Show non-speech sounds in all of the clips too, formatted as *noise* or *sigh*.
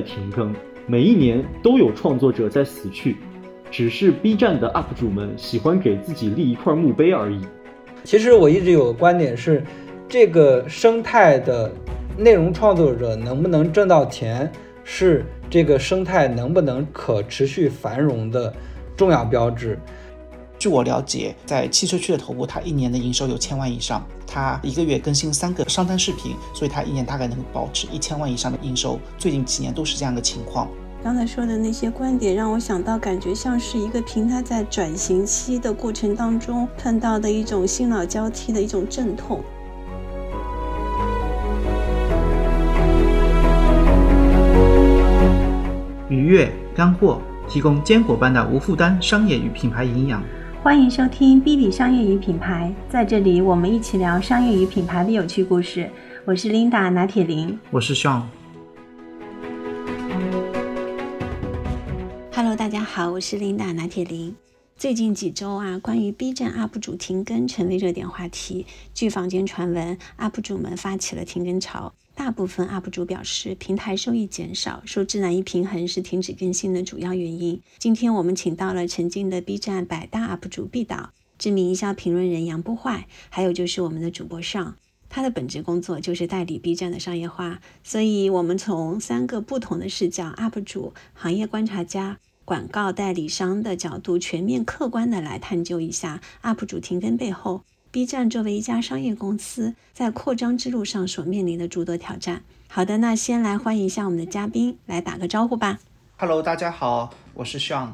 停更，每一年都有创作者在死去，只是 B 站的 UP 主们喜欢给自己立一块墓碑而已。其实我一直有个观点是，这个生态的内容创作者能不能挣到钱，是这个生态能不能可持续繁荣的重要标志。据我了解，在汽车区的头部，它一年的营收有千万以上，它一个月更新三个商单视频，所以它一年大概能够保持一千万以上的营收。最近几年都是这样的情况。刚才说的那些观点，让我想到，感觉像是一个平台在转型期的过程当中碰到的一种新老交替的一种阵痛。愉悦干货，提供坚果般的无负担商业与品牌营养。欢迎收听 B B 商业与品牌，在这里我们一起聊商业与品牌的有趣故事。我是 Linda 拿铁林，我是 Sean。Hello，大家好，我是 Linda 拿铁林。最近几周啊，关于 B 站 UP 主停更成为热点话题。据坊间传闻，UP 主们发起了停更潮。大部分 UP 主表示，平台收益减少，说质难以平衡是停止更新的主要原因。今天我们请到了曾经的 B 站百大 UP 主毕导、知名营销评论人杨不坏，还有就是我们的主播上，他的本职工作就是代理 B 站的商业化。所以，我们从三个不同的视角：UP 主、行业观察家、广告代理商的角度，全面客观的来探究一下 UP 主停更背后。B 站作为一家商业公司，在扩张之路上所面临的诸多挑战。好的，那先来欢迎一下我们的嘉宾，来打个招呼吧。Hello，大家好，我是 Sean。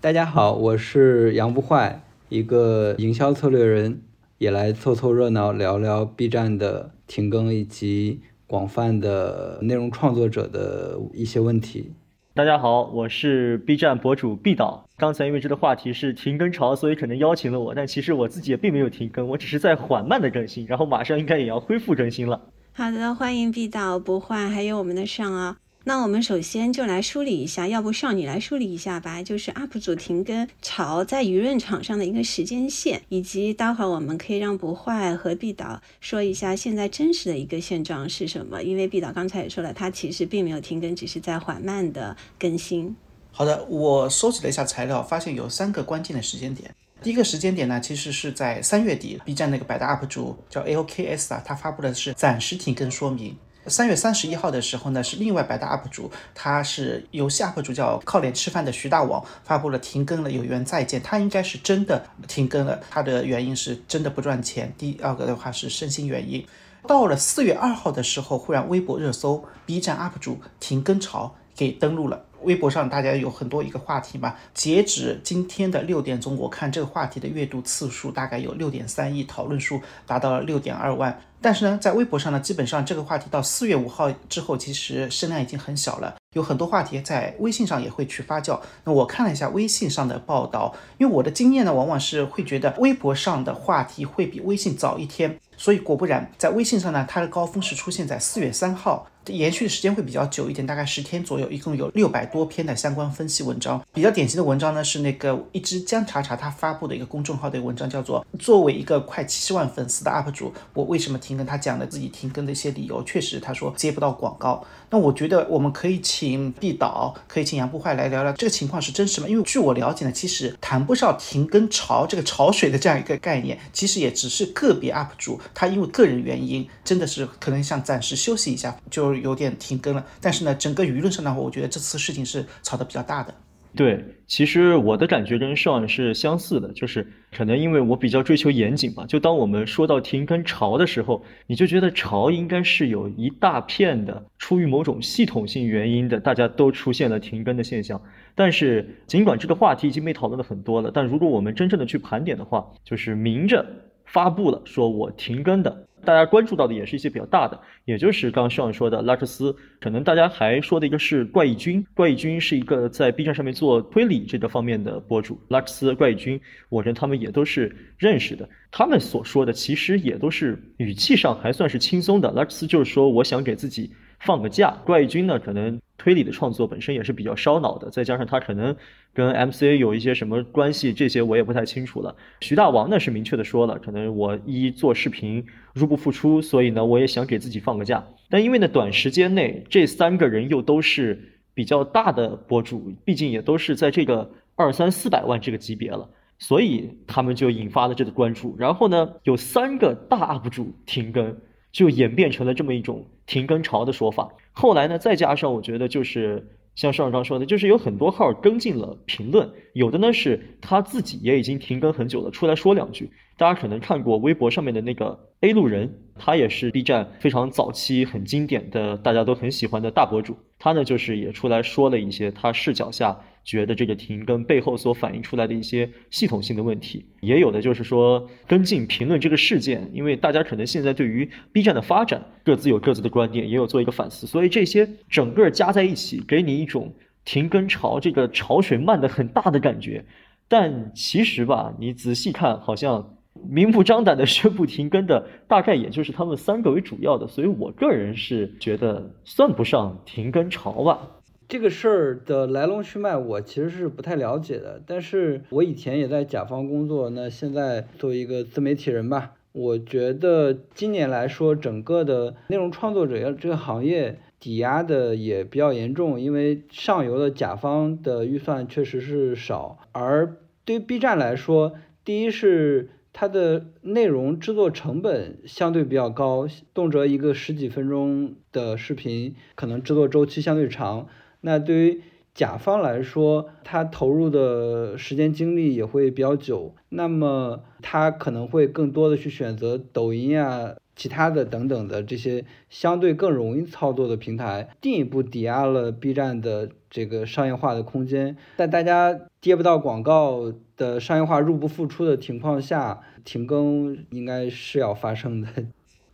大家好，我是杨不坏，一个营销策略人，也来凑凑热闹，聊聊 B 站的停更以及广泛的内容创作者的一些问题。大家好，我是 B 站博主毕导。刚才因为这个话题是停更潮，所以可能邀请了我，但其实我自己也并没有停更，我只是在缓慢的更新，然后马上应该也要恢复更新了。好的，欢迎毕导不坏，还有我们的上啊。那我们首先就来梳理一下，要不上你来梳理一下吧，就是 UP 主停更潮在舆论场上的一个时间线，以及待会儿我们可以让不坏和毕导说一下现在真实的一个现状是什么。因为毕导刚才也说了，他其实并没有停更，只是在缓慢的更新。好的，我收集了一下材料，发现有三个关键的时间点。第一个时间点呢，其实是在三月底，B 站那个百大 UP 主叫 AOKS 啊，他发布的是暂时停更说明。三月三十一号的时候呢，是另外百大 UP 主，他是游戏 UP 主叫靠脸吃饭的徐大王发布了停更了，有缘再见。他应该是真的停更了，他的原因是真的不赚钱。第二个的话是身心原因。到了四月二号的时候，忽然微博热搜 B 站 UP 主停更潮给登录了。微博上大家有很多一个话题嘛，截止今天的六点钟，我看这个话题的阅读次数大概有六点三亿，讨论数达到了六点二万。但是呢，在微博上呢，基本上这个话题到四月五号之后，其实声量已经很小了。有很多话题在微信上也会去发酵。那我看了一下微信上的报道，因为我的经验呢，往往是会觉得微博上的话题会比微信早一天，所以果不然，在微信上呢，它的高峰是出现在四月三号。延续的时间会比较久一点，大概十天左右，一共有六百多篇的相关分析文章。比较典型的文章呢，是那个一只姜茶茶他发布的一个公众号的文章，叫做“作为一个快七万粉丝的 UP 主，我为什么停更？”他讲的自己停更的一些理由。确实，他说接不到广告。那我觉得我们可以请毕导，可以请杨不坏来聊聊这个情况是真实吗？因为据我了解呢，其实谈不上停更潮这个潮水的这样一个概念，其实也只是个别 UP 主他因为个人原因，真的是可能想暂时休息一下，就有点停更了。但是呢，整个舆论上的话，我觉得这次事情是炒得比较大的。对，其实我的感觉跟 Sean 是相似的，就是可能因为我比较追求严谨吧。就当我们说到停更潮的时候，你就觉得潮应该是有一大片的，出于某种系统性原因的，大家都出现了停更的现象。但是尽管这个话题已经被讨论的很多了，但如果我们真正的去盘点的话，就是明着发布了说我停更的。大家关注到的也是一些比较大的，也就是刚刚上说的拉克斯，可能大家还说的一个是怪异君，怪异君是一个在 B 站上面做推理这个方面的博主，拉克斯、怪异君，我认他们也都是认识的，他们所说的其实也都是语气上还算是轻松的，拉克斯就是说我想给自己放个假，怪异君呢可能推理的创作本身也是比较烧脑的，再加上他可能跟 MCA 有一些什么关系，这些我也不太清楚了。徐大王呢是明确的说了，可能我一做视频入不敷出，所以呢我也想给自己放个假。但因为呢短时间内这三个人又都是比较大的博主，毕竟也都是在这个二三四百万这个级别了，所以他们就引发了这个关注。然后呢有三个大 UP 主停更。就演变成了这么一种停更潮的说法。后来呢，再加上我觉得就是像邵刚说的，就是有很多号跟进了评论，有的呢是他自己也已经停更很久了，出来说两句。大家可能看过微博上面的那个 A 路人，他也是 B 站非常早期很经典的，大家都很喜欢的大博主。他呢就是也出来说了一些他视角下。觉得这个停更背后所反映出来的一些系统性的问题，也有的就是说跟进评论这个事件，因为大家可能现在对于 B 站的发展各自有各自的观点，也有做一个反思，所以这些整个加在一起，给你一种停更潮这个潮水漫的很大的感觉。但其实吧，你仔细看，好像明目张胆的宣布停更的，大概也就是他们三个为主要的，所以我个人是觉得算不上停更潮吧。这个事儿的来龙去脉，我其实是不太了解的。但是我以前也在甲方工作，那现在作为一个自媒体人吧，我觉得今年来说，整个的内容创作者这个行业抵押的也比较严重，因为上游的甲方的预算确实是少。而对于 B 站来说，第一是它的内容制作成本相对比较高，动辄一个十几分钟的视频，可能制作周期相对长。那对于甲方来说，他投入的时间精力也会比较久，那么他可能会更多的去选择抖音啊、其他的等等的这些相对更容易操作的平台，进一步抵押了 B 站的这个商业化的空间。在大家接不到广告的商业化入不敷出的情况下，停更应该是要发生的。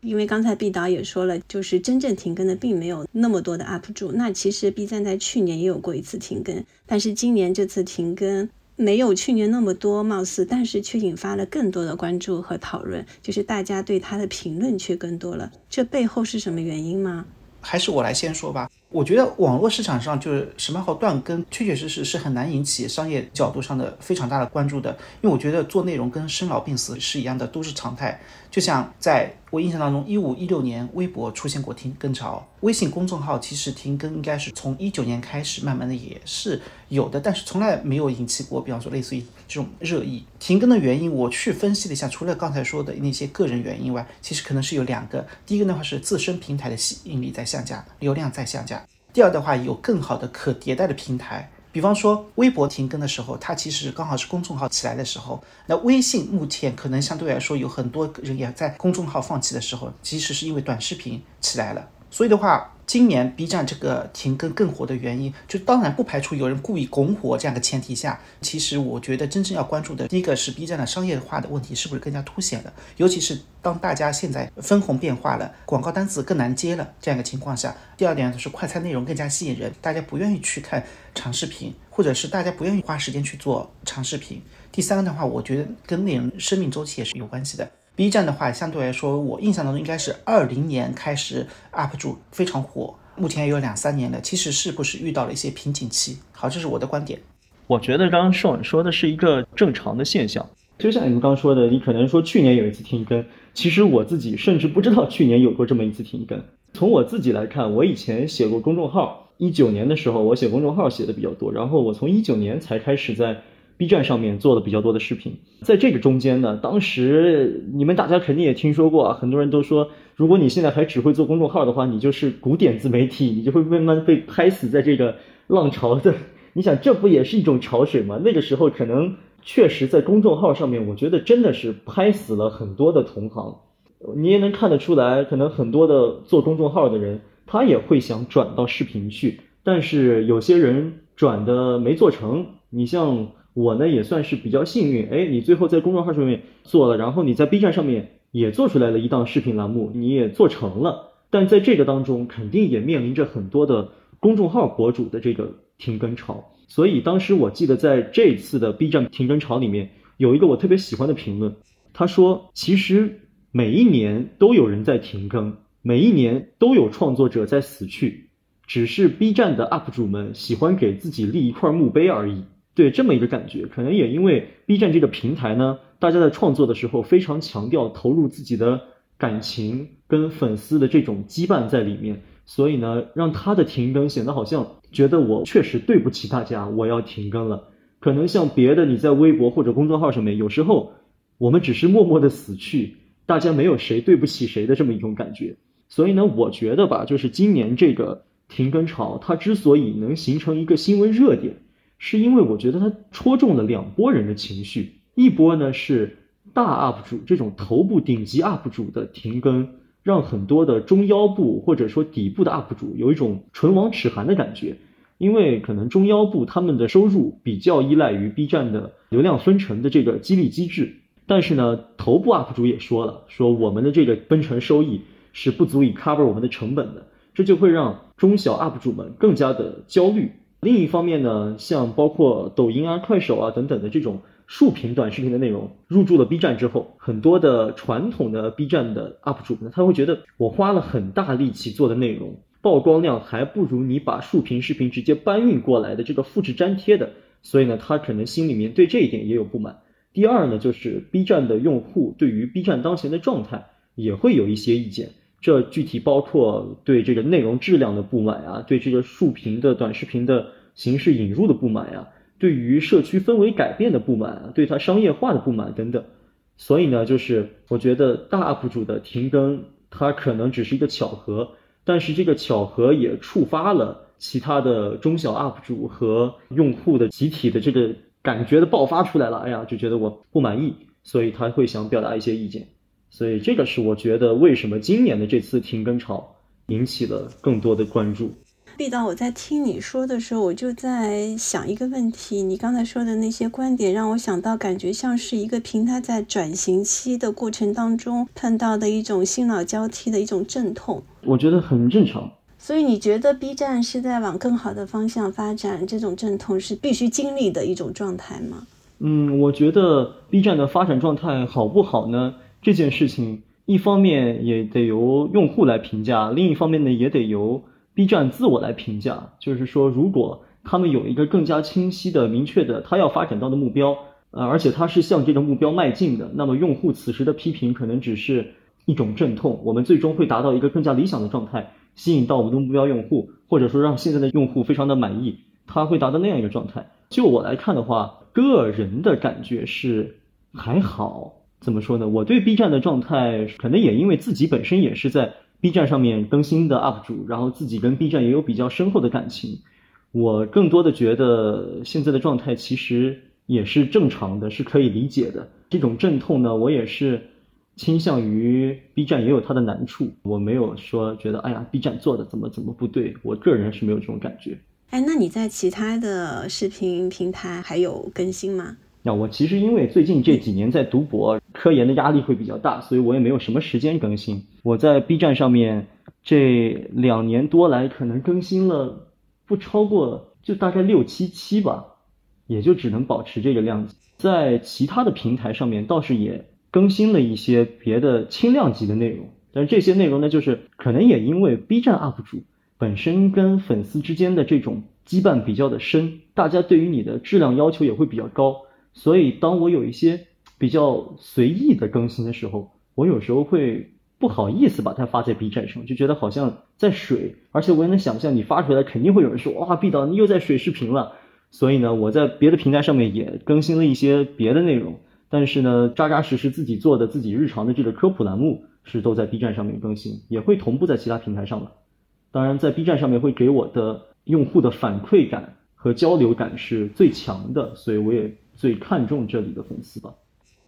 因为刚才毕导也说了，就是真正停更的并没有那么多的 UP 主。那其实 B 站在去年也有过一次停更，但是今年这次停更没有去年那么多，貌似，但是却引发了更多的关注和讨论，就是大家对他的评论却更多了。这背后是什么原因吗？还是我来先说吧。我觉得网络市场上就是什么号断更，确确实实是很难引起商业角度上的非常大的关注的。因为我觉得做内容跟生老病死是一样的，都是常态。就像在我印象当中，一五一六年微博出现过停更潮，微信公众号其实停更应该是从一九年开始，慢慢的也是有的，但是从来没有引起过，比方说类似于这种热议。停更的原因，我去分析了一下，除了刚才说的那些个人原因外，其实可能是有两个。第一个的话是自身平台的吸引力在下降，流量在下降。第二的话，有更好的可迭代的平台，比方说微博停更的时候，它其实刚好是公众号起来的时候。那微信目前可能相对来说有很多人也在公众号放弃的时候，其实是因为短视频起来了。所以的话。今年 B 站这个停更更火的原因，就当然不排除有人故意拱火这样的前提下，其实我觉得真正要关注的，第一个是 B 站的商业化的问题是不是更加凸显了，尤其是当大家现在分红变化了，广告单子更难接了这样一个情况下，第二点就是快餐内容更加吸引人，大家不愿意去看长视频，或者是大家不愿意花时间去做长视频。第三个的话，我觉得跟内容生命周期也是有关系的。B 站的话，相对来说，我印象当中应该是二零年开始 UP 主非常火，目前也有两三年了。其实是不是遇到了一些瓶颈期？好，这是我的观点。我觉得刚刚盛说的是一个正常的现象，就像你们刚说的，你可能说去年有一次停更，其实我自己甚至不知道去年有过这么一次停更。从我自己来看，我以前写过公众号，一九年的时候我写公众号写的比较多，然后我从一九年才开始在。B 站上面做了比较多的视频，在这个中间呢，当时你们大家肯定也听说过啊，很多人都说，如果你现在还只会做公众号的话，你就是古典自媒体，你就会慢慢被拍死在这个浪潮的。*laughs* 你想，这不也是一种潮水吗？那个时候可能确实在公众号上面，我觉得真的是拍死了很多的同行。你也能看得出来，可能很多的做公众号的人，他也会想转到视频去，但是有些人转的没做成。你像。我呢也算是比较幸运，哎，你最后在公众号上面做了，然后你在 B 站上面也做出来了一档视频栏目，你也做成了。但在这个当中，肯定也面临着很多的公众号博主的这个停更潮。所以当时我记得在这次的 B 站停更潮里面，有一个我特别喜欢的评论，他说：“其实每一年都有人在停更，每一年都有创作者在死去，只是 B 站的 UP 主们喜欢给自己立一块墓碑而已。对，这么一个感觉，可能也因为 B 站这个平台呢，大家在创作的时候非常强调投入自己的感情跟粉丝的这种羁绊在里面，所以呢，让他的停更显得好像觉得我确实对不起大家，我要停更了。可能像别的，你在微博或者公众号上面，有时候我们只是默默的死去，大家没有谁对不起谁的这么一种感觉。所以呢，我觉得吧，就是今年这个停更潮，它之所以能形成一个新闻热点。是因为我觉得它戳中了两拨人的情绪，一波呢是大 UP 主这种头部顶级 UP 主的停更，让很多的中腰部或者说底部的 UP 主有一种唇亡齿寒的感觉，因为可能中腰部他们的收入比较依赖于 B 站的流量分成的这个激励机制，但是呢，头部 UP 主也说了，说我们的这个分成收益是不足以 cover 我们的成本的，这就会让中小 UP 主们更加的焦虑。另一方面呢，像包括抖音啊、快手啊等等的这种竖屏短视频的内容入驻了 B 站之后，很多的传统的 B 站的 UP 主呢，他会觉得我花了很大力气做的内容，曝光量还不如你把竖屏视频直接搬运过来的这个复制粘贴的，所以呢，他可能心里面对这一点也有不满。第二呢，就是 B 站的用户对于 B 站当前的状态也会有一些意见。这具体包括对这个内容质量的不满啊，对这个竖屏的短视频的形式引入的不满呀，对于社区氛围改变的不满啊，对它商业化的不满等等。所以呢，就是我觉得大 UP 主的停更，它可能只是一个巧合，但是这个巧合也触发了其他的中小 UP 主和用户的集体的这个感觉的爆发出来了。哎呀，就觉得我不满意，所以他会想表达一些意见。所以这个是我觉得为什么今年的这次停更潮引起了更多的关注。毕导，我在听你说的时候，我就在想一个问题。你刚才说的那些观点，让我想到，感觉像是一个平台在转型期的过程当中碰到的一种新老交替的一种阵痛。我觉得很正常。所以你觉得 B 站是在往更好的方向发展？这种阵痛是必须经历的一种状态吗？嗯，我觉得 B 站的发展状态好不好呢？这件事情，一方面也得由用户来评价，另一方面呢，也得由 B 站自我来评价。就是说，如果他们有一个更加清晰的、明确的他要发展到的目标，呃，而且他是向这个目标迈进的，那么用户此时的批评可能只是一种阵痛。我们最终会达到一个更加理想的状态，吸引到我们的目标用户，或者说让现在的用户非常的满意，他会达到那样一个状态。就我来看的话，个人的感觉是还好。怎么说呢？我对 B 站的状态，可能也因为自己本身也是在 B 站上面更新的 UP 主，然后自己跟 B 站也有比较深厚的感情。我更多的觉得现在的状态其实也是正常的，是可以理解的。这种阵痛呢，我也是倾向于 B 站也有它的难处。我没有说觉得，哎呀，B 站做的怎么怎么不对，我个人是没有这种感觉。哎，那你在其他的视频平台还有更新吗？那我其实因为最近这几年在读博，科研的压力会比较大，所以我也没有什么时间更新。我在 B 站上面这两年多来，可能更新了不超过就大概六七期吧，也就只能保持这个量级。在其他的平台上面倒是也更新了一些别的轻量级的内容，但是这些内容呢，就是可能也因为 B 站 UP 主本身跟粉丝之间的这种羁绊比较的深，大家对于你的质量要求也会比较高。所以，当我有一些比较随意的更新的时候，我有时候会不好意思把它发在 B 站上，就觉得好像在水。而且我也能想象，你发出来肯定会有人说：“哇，B 导你又在水视频了。”所以呢，我在别的平台上面也更新了一些别的内容。但是呢，扎扎实实自己做的自己日常的这个科普栏目是都在 B 站上面更新，也会同步在其他平台上了。当然，在 B 站上面会给我的用户的反馈感和交流感是最强的，所以我也。最看重这里的粉丝吧，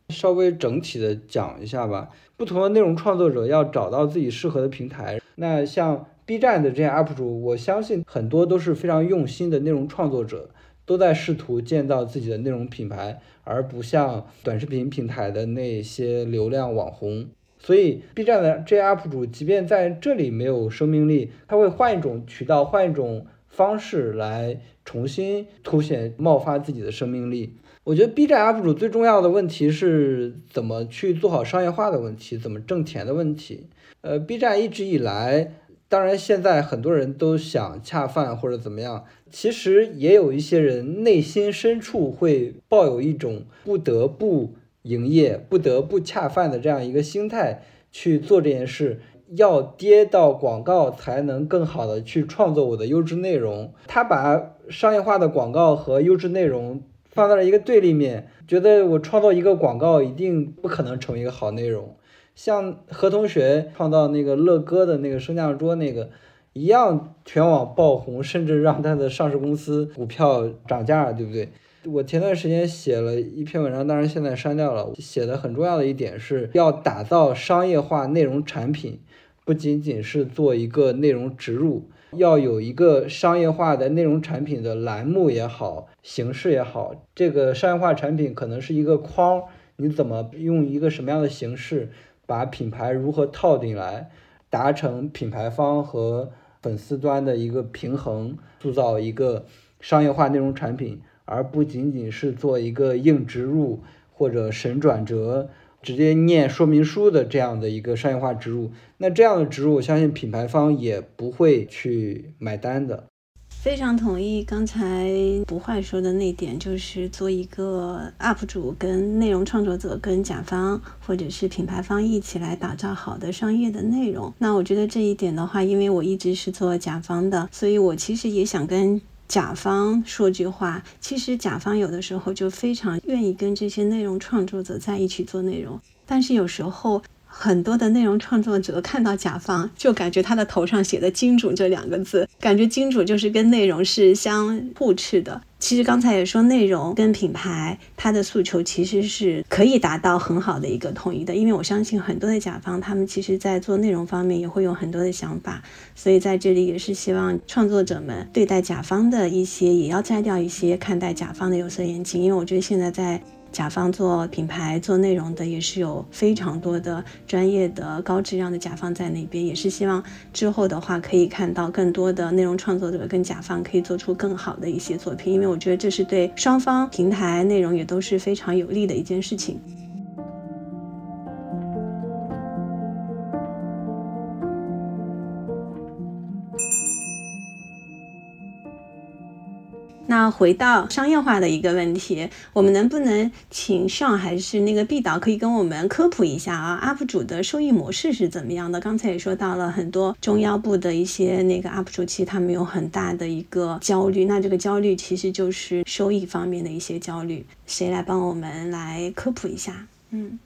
稍微整体的讲一下吧。不同的内容创作者要找到自己适合的平台。那像 B 站的这些 UP 主，我相信很多都是非常用心的内容创作者，都在试图建造自己的内容品牌，而不像短视频平台的那些流量网红。所以 B 站的这些 UP 主，即便在这里没有生命力，他会换一种渠道，换一种方式来重新凸显、冒发自己的生命力。我觉得 B 站 UP 主最重要的问题是怎么去做好商业化的问题，怎么挣钱的问题。呃，B 站一直以来当然，现在很多人都想恰饭或者怎么样，其实也有一些人内心深处会抱有一种不得不营业、不得不恰饭的这样一个心态去做这件事。要跌到广告才能更好的去创作我的优质内容。他把商业化的广告和优质内容放在了一个对立面，觉得我创造一个广告一定不可能成为一个好内容。像何同学创造那个乐哥的那个升降桌那个一样，全网爆红，甚至让他的上市公司股票涨价，对不对？我前段时间写了一篇文章，当然现在删掉了。写的很重要的一点是要打造商业化内容产品。不仅仅是做一个内容植入，要有一个商业化的内容产品的栏目也好，形式也好。这个商业化产品可能是一个框，你怎么用一个什么样的形式把品牌如何套进来，达成品牌方和粉丝端的一个平衡，塑造一个商业化内容产品，而不仅仅是做一个硬植入或者神转折。直接念说明书的这样的一个商业化植入，那这样的植入，我相信品牌方也不会去买单的。非常同意刚才不坏说的那点，就是做一个 UP 主跟内容创作者跟甲方或者是品牌方一起来打造好的商业的内容。那我觉得这一点的话，因为我一直是做甲方的，所以我其实也想跟。甲方说句话，其实甲方有的时候就非常愿意跟这些内容创作者在一起做内容，但是有时候。很多的内容创作者看到甲方，就感觉他的头上写的“金主”这两个字，感觉金主就是跟内容是相互斥的。其实刚才也说，内容跟品牌它的诉求其实是可以达到很好的一个统一的，因为我相信很多的甲方，他们其实在做内容方面也会有很多的想法，所以在这里也是希望创作者们对待甲方的一些，也要摘掉一些看待甲方的有色眼镜，因为我觉得现在在。甲方做品牌、做内容的也是有非常多的专业的、高质量的甲方在那边，也是希望之后的话可以看到更多的内容创作者跟甲方可以做出更好的一些作品，因为我觉得这是对双方平台内容也都是非常有利的一件事情。那回到商业化的一个问题，我们能不能请上还是那个毕导可以跟我们科普一下啊？UP 主的收益模式是怎么样的？刚才也说到了很多中腰部的一些那个 UP 主，其实他们有很大的一个焦虑，那这个焦虑其实就是收益方面的一些焦虑。谁来帮我们来科普一下？嗯。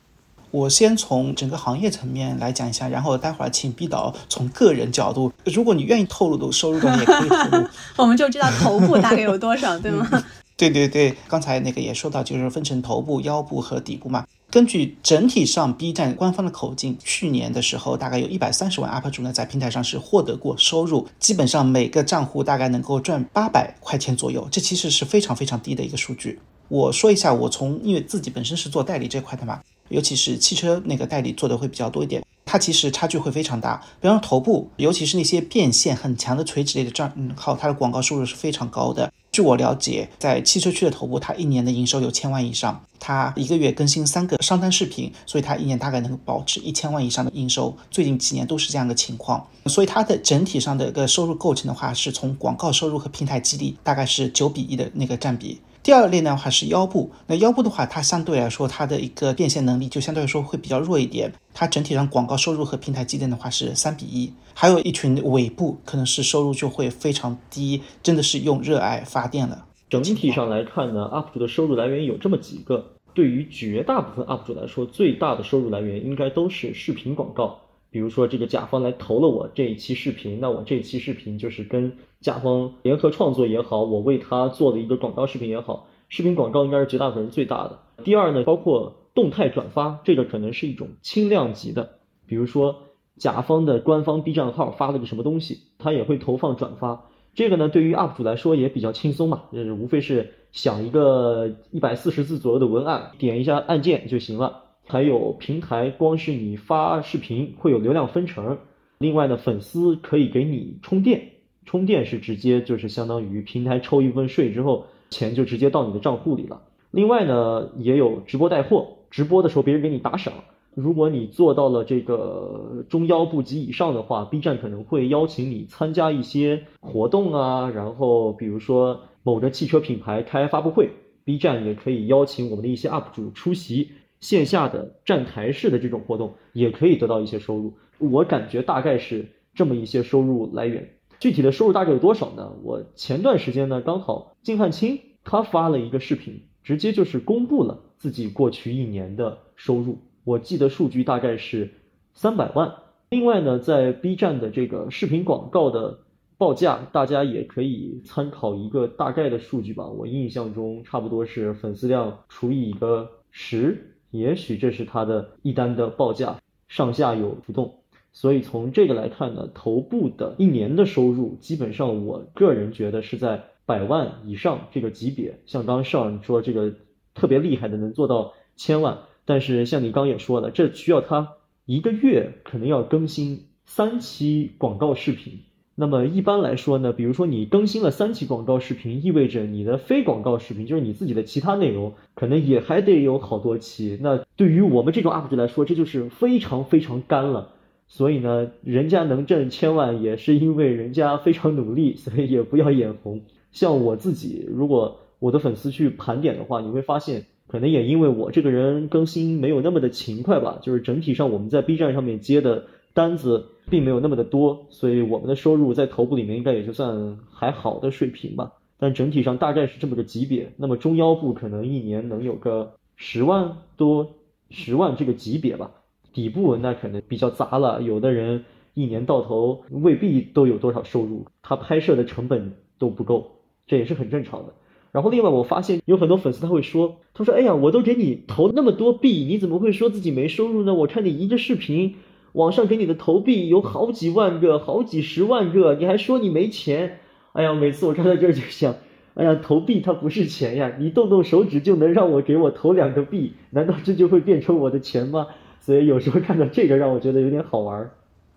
我先从整个行业层面来讲一下，然后待会儿请毕导从个人角度，如果你愿意透露的收入的，你也可以透露。*laughs* 我们就知道头部大概有多少，*laughs* 对吗？对对对，刚才那个也说到，就是分成头部、腰部和底部嘛。根据整体上 B 站官方的口径，去年的时候大概有一百三十万 UP 主呢在平台上是获得过收入，基本上每个账户大概能够赚八百块钱左右，这其实是非常非常低的一个数据。我说一下，我从因为自己本身是做代理这块的嘛。尤其是汽车那个代理做的会比较多一点，它其实差距会非常大。比方说头部，尤其是那些变现很强的垂直类的账号，它的广告收入是非常高的。据我了解，在汽车区的头部，它一年的营收有千万以上，它一个月更新三个商单视频，所以它一年大概能够保持一千万以上的营收。最近几年都是这样的情况，所以它的整体上的一个收入构成的话，是从广告收入和平台激励大概是九比一的那个占比。第二类的话是腰部，那腰部的话，它相对来说它的一个变现能力就相对来说会比较弱一点。它整体上广告收入和平台积淀的话是三比一。还有一群尾部，可能是收入就会非常低，真的是用热爱发电了。整体上来看呢，UP 主的收入来源有这么几个。对于绝大部分 UP 主来说，最大的收入来源应该都是视频广告。比如说这个甲方来投了我这一期视频，那我这一期视频就是跟甲方联合创作也好，我为他做的一个广告视频也好，视频广告应该是绝大部分人最大的。第二呢，包括动态转发，这个可能是一种轻量级的，比如说甲方的官方 B 站号发了个什么东西，他也会投放转发。这个呢，对于 UP 主来说也比较轻松嘛，就是无非是想一个一百四十字左右的文案，点一下按键就行了。还有平台，光是你发视频会有流量分成。另外呢，粉丝可以给你充电，充电是直接就是相当于平台抽一部分税之后，钱就直接到你的账户里了。另外呢，也有直播带货，直播的时候别人给你打赏，如果你做到了这个中腰部及以上的话，B 站可能会邀请你参加一些活动啊，然后比如说某个汽车品牌开发布会，B 站也可以邀请我们的一些 UP 主出席线下的站台式的这种活动，也可以得到一些收入。我感觉大概是这么一些收入来源。具体的收入大概有多少呢？我前段时间呢，刚好金汉卿他发了一个视频，直接就是公布了自己过去一年的收入。我记得数据大概是三百万。另外呢，在 B 站的这个视频广告的报价，大家也可以参考一个大概的数据吧。我印象中差不多是粉丝量除以一个十，也许这是他的一单的报价，上下有浮动。所以从这个来看呢，头部的一年的收入，基本上我个人觉得是在百万以上这个级别。像刚上你说这个特别厉害的，能做到千万。但是像你刚也说了，这需要他一个月可能要更新三期广告视频。那么一般来说呢，比如说你更新了三期广告视频，意味着你的非广告视频，就是你自己的其他内容，可能也还得有好多期。那对于我们这种 UP 主来说，这就是非常非常干了。所以呢，人家能挣千万，也是因为人家非常努力，所以也不要眼红。像我自己，如果我的粉丝去盘点的话，你会发现。可能也因为我这个人更新没有那么的勤快吧，就是整体上我们在 B 站上面接的单子并没有那么的多，所以我们的收入在头部里面应该也就算还好的水平吧。但整体上大概是这么个级别。那么中腰部可能一年能有个十万多、十万这个级别吧。底部那可能比较杂了，有的人一年到头未必都有多少收入，他拍摄的成本都不够，这也是很正常的。然后另外我发现有很多粉丝他会说，他说：“哎呀，我都给你投那么多币，你怎么会说自己没收入呢？我看你一个视频，网上给你的投币有好几万个、好几十万个，你还说你没钱？哎呀，每次我站在这儿就想，哎呀，投币它不是钱呀，你动动手指就能让我给我投两个币，难道这就会变成我的钱吗？所以有时候看到这个让我觉得有点好玩。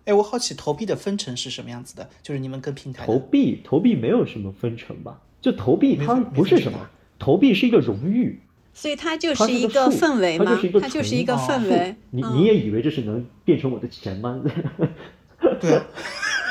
哎，我好奇投币的分成是什么样子的？就是你们跟平台投币，投币没有什么分成吧？就投币，它不是什么，投币是一个荣誉，所以它就是一个氛围嘛，它就是一个氛围。*laughs* 你你也以为这是能变成我的钱吗？*laughs* 对，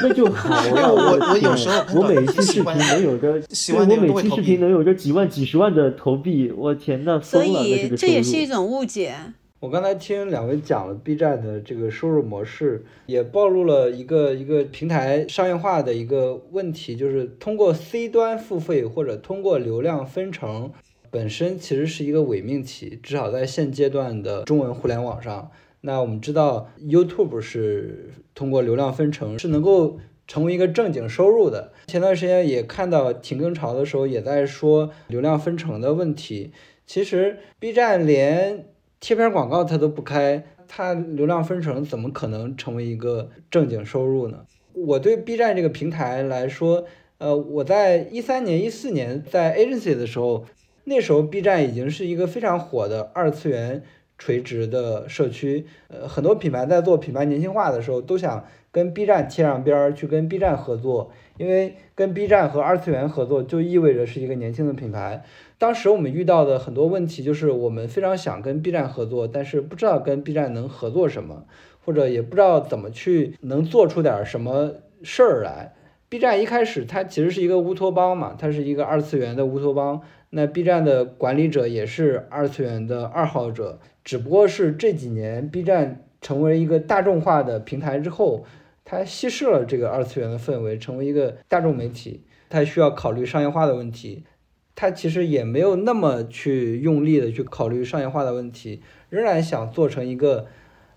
那就好了。我我有时候我每一期视频能有个，我每期视频能有个几万几十万的投币，我天呐，所以这也是一种误解。我刚才听两位讲了 B 站的这个收入模式，也暴露了一个一个平台商业化的一个问题，就是通过 C 端付费或者通过流量分成，本身其实是一个伪命题，至少在现阶段的中文互联网上。那我们知道 YouTube 是通过流量分成是能够成为一个正经收入的。前段时间也看到停更潮的时候也在说流量分成的问题，其实 B 站连。贴片广告它都不开，它流量分成怎么可能成为一个正经收入呢？我对 B 站这个平台来说，呃，我在一三年、一四年在 agency 的时候，那时候 B 站已经是一个非常火的二次元垂直的社区，呃，很多品牌在做品牌年轻化的时候，都想跟 B 站贴上边儿去跟 B 站合作，因为跟 B 站和二次元合作就意味着是一个年轻的品牌。当时我们遇到的很多问题就是，我们非常想跟 B 站合作，但是不知道跟 B 站能合作什么，或者也不知道怎么去能做出点什么事儿来。B 站一开始它其实是一个乌托邦嘛，它是一个二次元的乌托邦。那 B 站的管理者也是二次元的二号者，只不过是这几年 B 站成为一个大众化的平台之后，它稀释了这个二次元的氛围，成为一个大众媒体，它需要考虑商业化的问题。它其实也没有那么去用力的去考虑商业化的问题，仍然想做成一个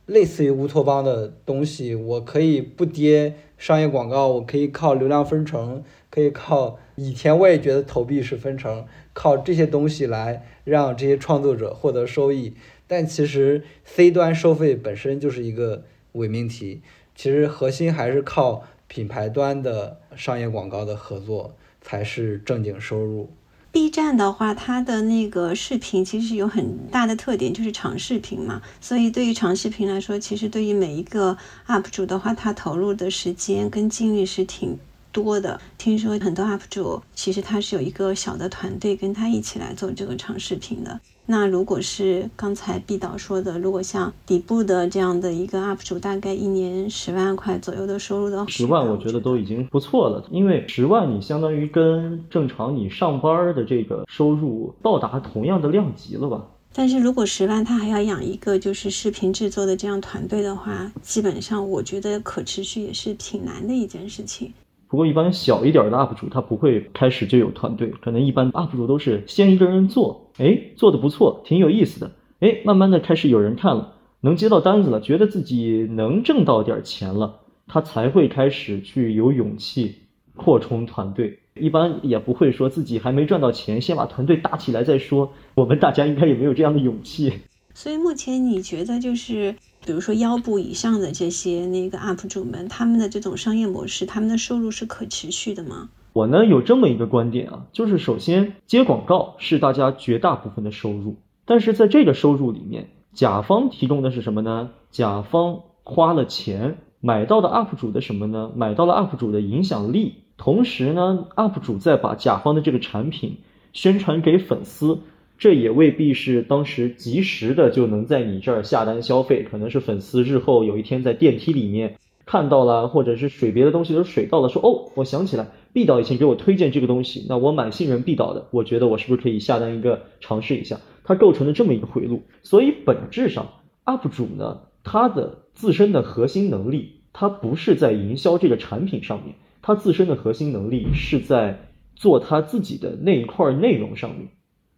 类似于乌托邦的东西。我可以不跌商业广告，我可以靠流量分成，可以靠以前我也觉得投币是分成，靠这些东西来让这些创作者获得收益。但其实 C 端收费本身就是一个伪命题，其实核心还是靠品牌端的商业广告的合作才是正经收入。B 站的话，它的那个视频其实有很大的特点，就是长视频嘛。所以对于长视频来说，其实对于每一个 UP 主的话，他投入的时间跟精力是挺多的。听说很多 UP 主其实他是有一个小的团队跟他一起来做这个长视频的。那如果是刚才毕导说的，如果像底部的这样的一个 UP 主，大概一年十万块左右的收入的话，十万我觉得都已经不错了，因为十万你相当于跟正常你上班的这个收入到达同样的量级了吧？但是如果十万他还要养一个就是视频制作的这样团队的话，基本上我觉得可持续也是挺难的一件事情。不过一般小一点的 UP 主他不会开始就有团队，可能一般 UP 主都是先一个人做，哎，做的不错，挺有意思的，哎，慢慢的开始有人看了，能接到单子了，觉得自己能挣到点钱了，他才会开始去有勇气扩充团队。一般也不会说自己还没赚到钱，先把团队搭起来再说。我们大家应该也没有这样的勇气。所以目前你觉得就是。比如说腰部以上的这些那个 UP 主们，他们的这种商业模式，他们的收入是可持续的吗？我呢有这么一个观点啊，就是首先接广告是大家绝大部分的收入，但是在这个收入里面，甲方提供的是什么呢？甲方花了钱买到的 UP 主的什么呢？买到了 UP 主的影响力，同时呢，UP 主再把甲方的这个产品宣传给粉丝。这也未必是当时及时的就能在你这儿下单消费，可能是粉丝日后有一天在电梯里面看到了，或者是水别的东西都水到了，说哦，我想起来毕导以前给我推荐这个东西，那我蛮信任毕导的，我觉得我是不是可以下单一个尝试一下？它构成了这么一个回路，所以本质上 UP 主呢，他的自身的核心能力，他不是在营销这个产品上面，他自身的核心能力是在做他自己的那一块内容上面。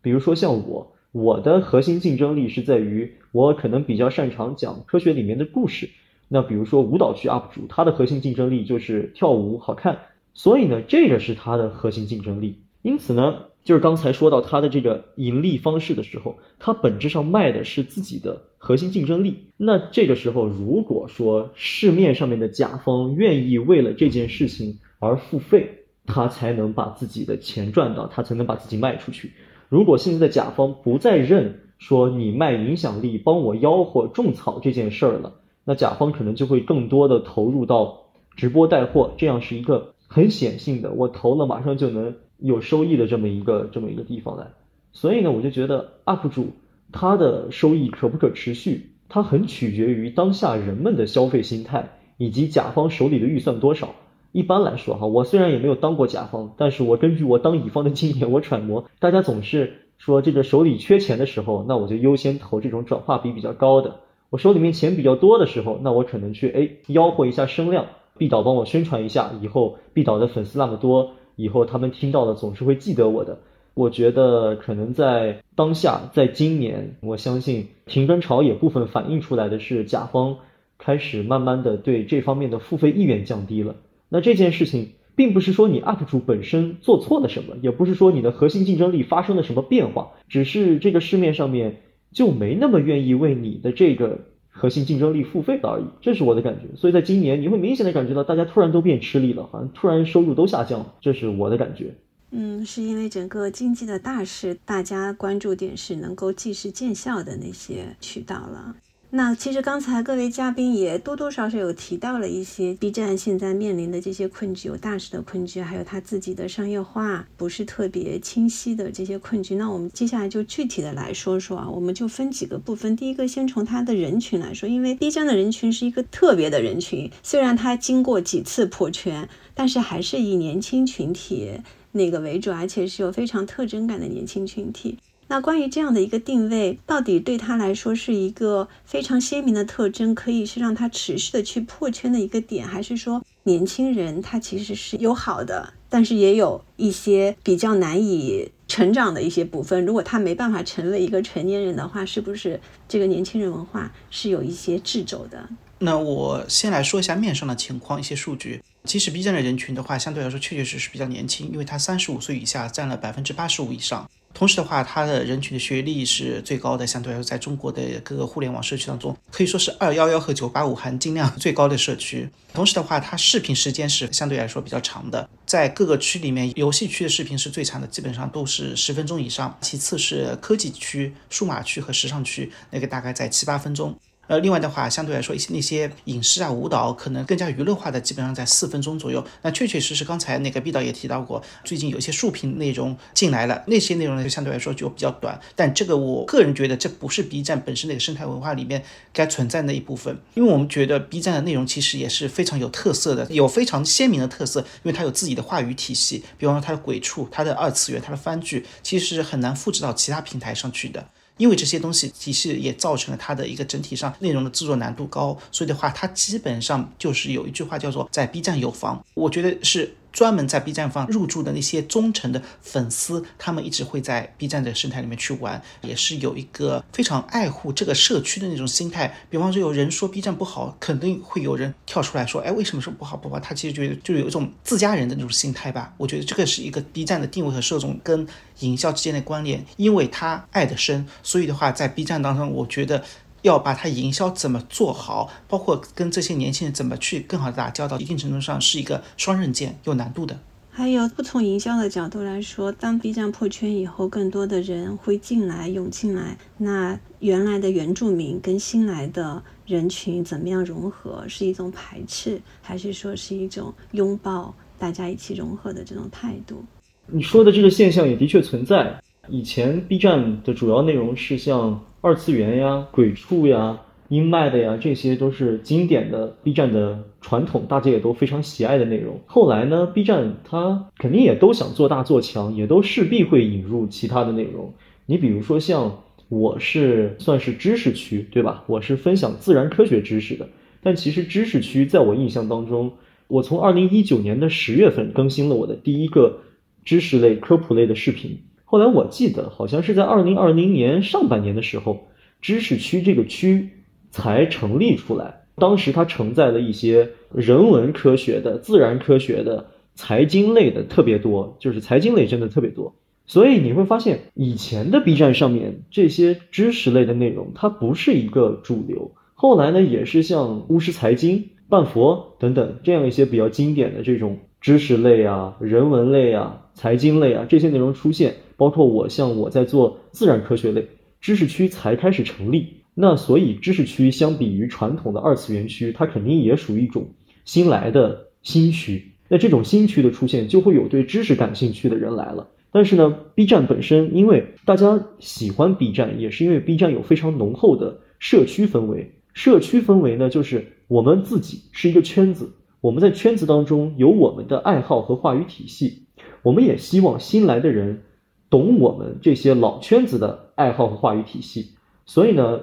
比如说像我，我的核心竞争力是在于我可能比较擅长讲科学里面的故事。那比如说舞蹈区 UP 主，他的核心竞争力就是跳舞好看，所以呢，这个是他的核心竞争力。因此呢，就是刚才说到他的这个盈利方式的时候，他本质上卖的是自己的核心竞争力。那这个时候，如果说市面上面的甲方愿意为了这件事情而付费，他才能把自己的钱赚到，他才能把自己卖出去。如果现在的甲方不再认说你卖影响力帮我吆喝种草这件事儿了，那甲方可能就会更多的投入到直播带货，这样是一个很显性的，我投了马上就能有收益的这么一个这么一个地方来。所以呢，我就觉得 UP 主他的收益可不可持续，它很取决于当下人们的消费心态以及甲方手里的预算多少。一般来说哈，我虽然也没有当过甲方，但是我根据我当乙方的经验，我揣摩，大家总是说这个手里缺钱的时候，那我就优先投这种转化比比较高的。我手里面钱比较多的时候，那我可能去哎吆喝一下声量，毕导帮我宣传一下，以后毕导的粉丝那么多，以后他们听到了总是会记得我的。我觉得可能在当下，在今年，我相信停更潮也部分反映出来的是甲方开始慢慢的对这方面的付费意愿降低了。那这件事情并不是说你 UP 主本身做错了什么，也不是说你的核心竞争力发生了什么变化，只是这个市面上面就没那么愿意为你的这个核心竞争力付费了而已，这是我的感觉。所以在今年你会明显的感觉到大家突然都变吃力了，好像突然收入都下降了，这是我的感觉。嗯，是因为整个经济的大势，大家关注点是能够即时见效的那些渠道了。那其实刚才各位嘉宾也多多少少有提到了一些 B 站现在面临的这些困局，有大势的困局，还有它自己的商业化不是特别清晰的这些困局。那我们接下来就具体的来说说啊，我们就分几个部分。第一个，先从它的人群来说，因为 B 站的人群是一个特别的人群，虽然它经过几次破圈，但是还是以年轻群体那个为主，而且是有非常特征感的年轻群体。那关于这样的一个定位，到底对他来说是一个非常鲜明的特征，可以是让他持续的去破圈的一个点，还是说年轻人他其实是有好的，但是也有一些比较难以成长的一些部分。如果他没办法成为一个成年人的话，是不是这个年轻人文化是有一些掣肘的？那我先来说一下面上的情况，一些数据。其实 B 站的人群的话，相对来说确确实实比较年轻，因为他三十五岁以下占了百分之八十五以上。同时的话，他的人群的学历是最高的，相对来说，在中国的各个互联网社区当中，可以说是二幺幺和九八五含金量最高的社区。同时的话，它视频时间是相对来说比较长的，在各个区里面，游戏区的视频是最长的，基本上都是十分钟以上。其次是科技区、数码区和时尚区，那个大概在七八分钟。呃，另外的话，相对来说，一些那些影视啊、舞蹈可能更加娱乐化的，基本上在四分钟左右。那确确实实，刚才那个毕导也提到过，最近有一些竖屏内容进来了，那些内容呢就相对来说就比较短。但这个我个人觉得，这不是 B 站本身那个生态文化里面该存在的一部分，因为我们觉得 B 站的内容其实也是非常有特色的，有非常鲜明的特色，因为它有自己的话语体系，比方说它的鬼畜、它的二次元、它的番剧，其实很难复制到其他平台上去的。因为这些东西其实也造成了它的一个整体上内容的制作难度高，所以的话，它基本上就是有一句话叫做在 B 站有房，我觉得是。专门在 B 站方入驻的那些忠诚的粉丝，他们一直会在 B 站的生态里面去玩，也是有一个非常爱护这个社区的那种心态。比方说有人说 B 站不好，肯定会有人跳出来说，哎，为什么说不好不好？他其实觉得就有一种自家人的那种心态吧。我觉得这个是一个 B 站的定位和受众跟营销之间的关联，因为他爱的深，所以的话在 B 站当中，我觉得。要把它营销怎么做好，包括跟这些年轻人怎么去更好的打交道，一定程度上是一个双刃剑，有难度的。还有不从营销的角度来说，当 B 站破圈以后，更多的人会进来涌进来，那原来的原住民跟新来的人群怎么样融合？是一种排斥，还是说是一种拥抱，大家一起融合的这种态度？你说的这个现象也的确存在。以前 B 站的主要内容是像二次元呀、鬼畜呀、音麦的呀，这些都是经典的 B 站的传统，大家也都非常喜爱的内容。后来呢，B 站它肯定也都想做大做强，也都势必会引入其他的内容。你比如说像我是算是知识区，对吧？我是分享自然科学知识的，但其实知识区在我印象当中，我从二零一九年的十月份更新了我的第一个知识类、科普类的视频。后来我记得好像是在二零二零年上半年的时候，知识区这个区才成立出来。当时它承载了一些人文科学的、自然科学的、财经类的特别多，就是财经类真的特别多。所以你会发现，以前的 B 站上面这些知识类的内容，它不是一个主流。后来呢，也是像巫师财经、半佛等等这样一些比较经典的这种知识类啊、人文类啊、财经类啊这些内容出现。包括我像我在做自然科学类知识区才开始成立，那所以知识区相比于传统的二次元区，它肯定也属于一种新来的新区。那这种新区的出现，就会有对知识感兴趣的人来了。但是呢，B 站本身，因为大家喜欢 B 站，也是因为 B 站有非常浓厚的社区氛围。社区氛围呢，就是我们自己是一个圈子，我们在圈子当中有我们的爱好和话语体系，我们也希望新来的人。懂我们这些老圈子的爱好和话语体系，所以呢，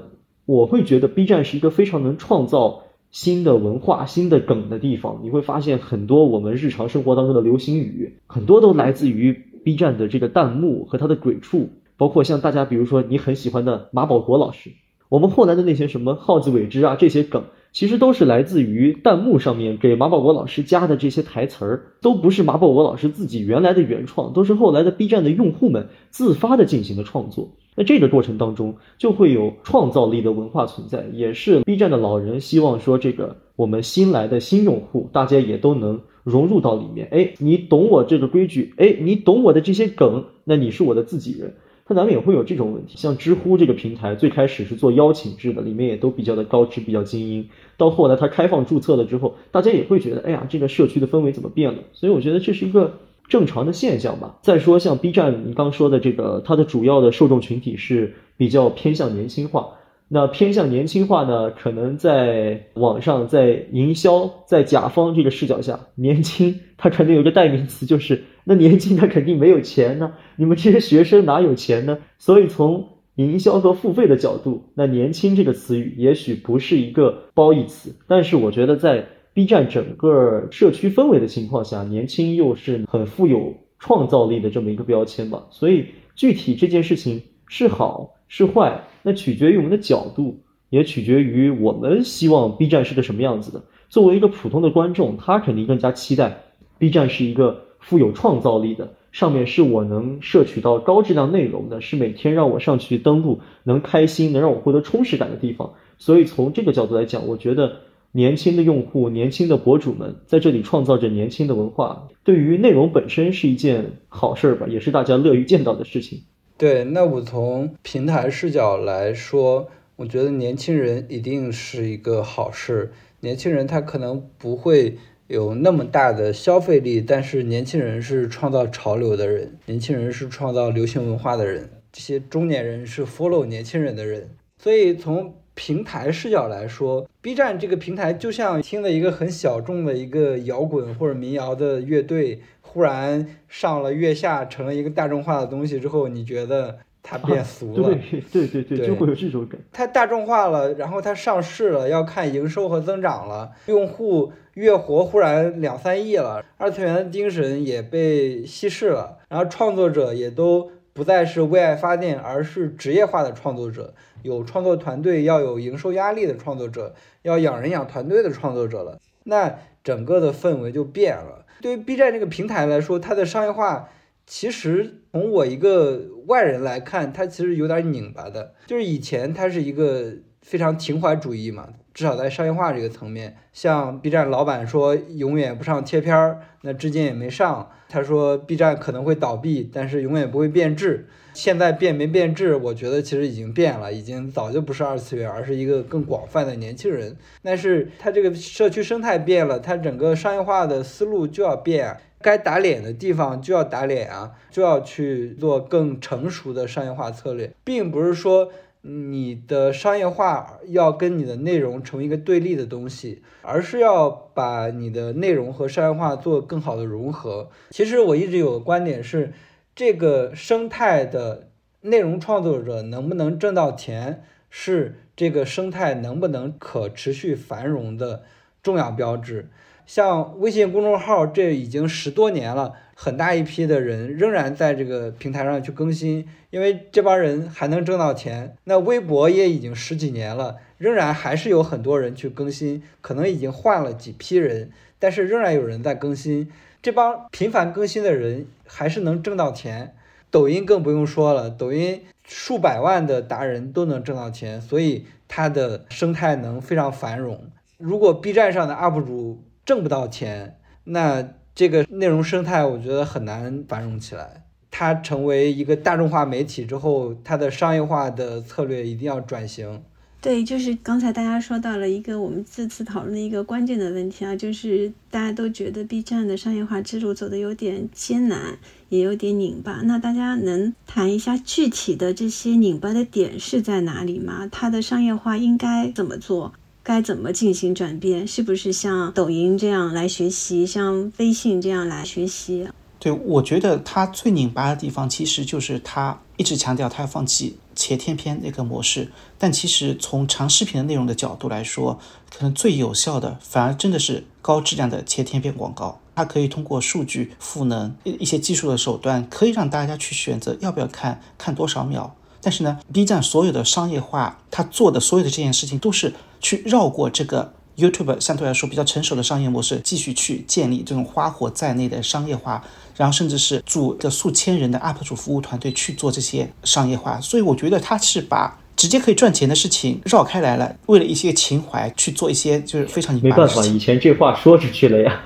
我会觉得 B 站是一个非常能创造新的文化、新的梗的地方。你会发现很多我们日常生活当中的流行语，很多都来自于 B 站的这个弹幕和它的鬼畜，包括像大家比如说你很喜欢的马保国老师，我们后来的那些什么耗子尾汁啊这些梗。其实都是来自于弹幕上面给马保国老师加的这些台词儿，都不是马保国老师自己原来的原创，都是后来的 B 站的用户们自发的进行的创作。那这个过程当中就会有创造力的文化存在，也是 B 站的老人希望说，这个我们新来的新用户，大家也都能融入到里面。哎，你懂我这个规矩，哎，你懂我的这些梗，那你是我的自己人。它难免会有这种问题，像知乎这个平台最开始是做邀请制的，里面也都比较的高知，比较精英。到后来它开放注册了之后，大家也会觉得，哎呀，这个社区的氛围怎么变了？所以我觉得这是一个正常的现象吧。再说像 B 站，你刚说的这个，它的主要的受众群体是比较偏向年轻化。那偏向年轻化呢？可能在网上，在营销，在甲方这个视角下，年轻它肯定有个代名词，就是那年轻他肯定没有钱呢。你们这些学生哪有钱呢？所以从营销和付费的角度，那年轻这个词语也许不是一个褒义词，但是我觉得在 B 站整个社区氛围的情况下，年轻又是很富有创造力的这么一个标签吧。所以具体这件事情是好是坏？那取决于我们的角度，也取决于我们希望 B 站是个什么样子的。作为一个普通的观众，他肯定更加期待 B 站是一个富有创造力的，上面是我能摄取到高质量内容的，是每天让我上去登录能开心、能让我获得充实感的地方。所以从这个角度来讲，我觉得年轻的用户、年轻的博主们在这里创造着年轻的文化，对于内容本身是一件好事儿吧，也是大家乐于见到的事情。对，那我从平台视角来说，我觉得年轻人一定是一个好事。年轻人他可能不会有那么大的消费力，但是年轻人是创造潮流的人，年轻人是创造流行文化的人，这些中年人是 follow 年轻人的人。所以从平台视角来说，B 站这个平台就像听了一个很小众的一个摇滚或者民谣的乐队，忽然上了月下，成了一个大众化的东西之后，你觉得？它变俗了，对对对，就会有这种感。它大众化了，然后它上市了，要看营收和增长了。用户月活忽然两三亿了，二次元的精神也被稀释了，然后创作者也都不再是为爱发电，而是职业化的创作者，有创作团队，要有营收压力的创作者，要养人养团队的创作者了。那整个的氛围就变了。对于 B 站这个平台来说，它的商业化。其实从我一个外人来看，它其实有点拧巴的。就是以前它是一个非常情怀主义嘛，至少在商业化这个层面，像 B 站老板说永远不上贴片儿，那至今也没上。他说 B 站可能会倒闭，但是永远不会变质。现在变没变质，我觉得其实已经变了，已经早就不是二次元，而是一个更广泛的年轻人。但是它这个社区生态变了，它整个商业化的思路就要变。该打脸的地方就要打脸啊，就要去做更成熟的商业化策略，并不是说你的商业化要跟你的内容成为一个对立的东西，而是要把你的内容和商业化做更好的融合。其实我一直有个观点是，这个生态的内容创作者能不能挣到钱，是这个生态能不能可持续繁荣的重要标志。像微信公众号，这已经十多年了，很大一批的人仍然在这个平台上去更新，因为这帮人还能挣到钱。那微博也已经十几年了，仍然还是有很多人去更新，可能已经换了几批人，但是仍然有人在更新。这帮频繁更新的人还是能挣到钱。抖音更不用说了，抖音数百万的达人都能挣到钱，所以它的生态能非常繁荣。如果 B 站上的 UP 主，挣不到钱，那这个内容生态我觉得很难繁荣起来。它成为一个大众化媒体之后，它的商业化的策略一定要转型。对，就是刚才大家说到了一个我们这次讨论的一个关键的问题啊，就是大家都觉得 B 站的商业化之路走的有点艰难，也有点拧巴。那大家能谈一下具体的这些拧巴的点是在哪里吗？它的商业化应该怎么做？该怎么进行转变？是不是像抖音这样来学习，像微信这样来学习？对，我觉得它最拧巴的地方，其实就是它一直强调它要放弃切片片那个模式。但其实从长视频的内容的角度来说，可能最有效的反而真的是高质量的切片片广告。它可以通过数据赋能一些技术的手段，可以让大家去选择要不要看，看多少秒。但是呢，B 站所有的商业化，它做的所有的这件事情都是去绕过这个 YouTube 相对来说比较成熟的商业模式，继续去建立这种花火在内的商业化，然后甚至是组的数千人的 UP 主服务团队去做这些商业化。所以我觉得他是把直接可以赚钱的事情绕开来了，为了一些情怀去做一些就是非常没办法，以前这话说出去了呀。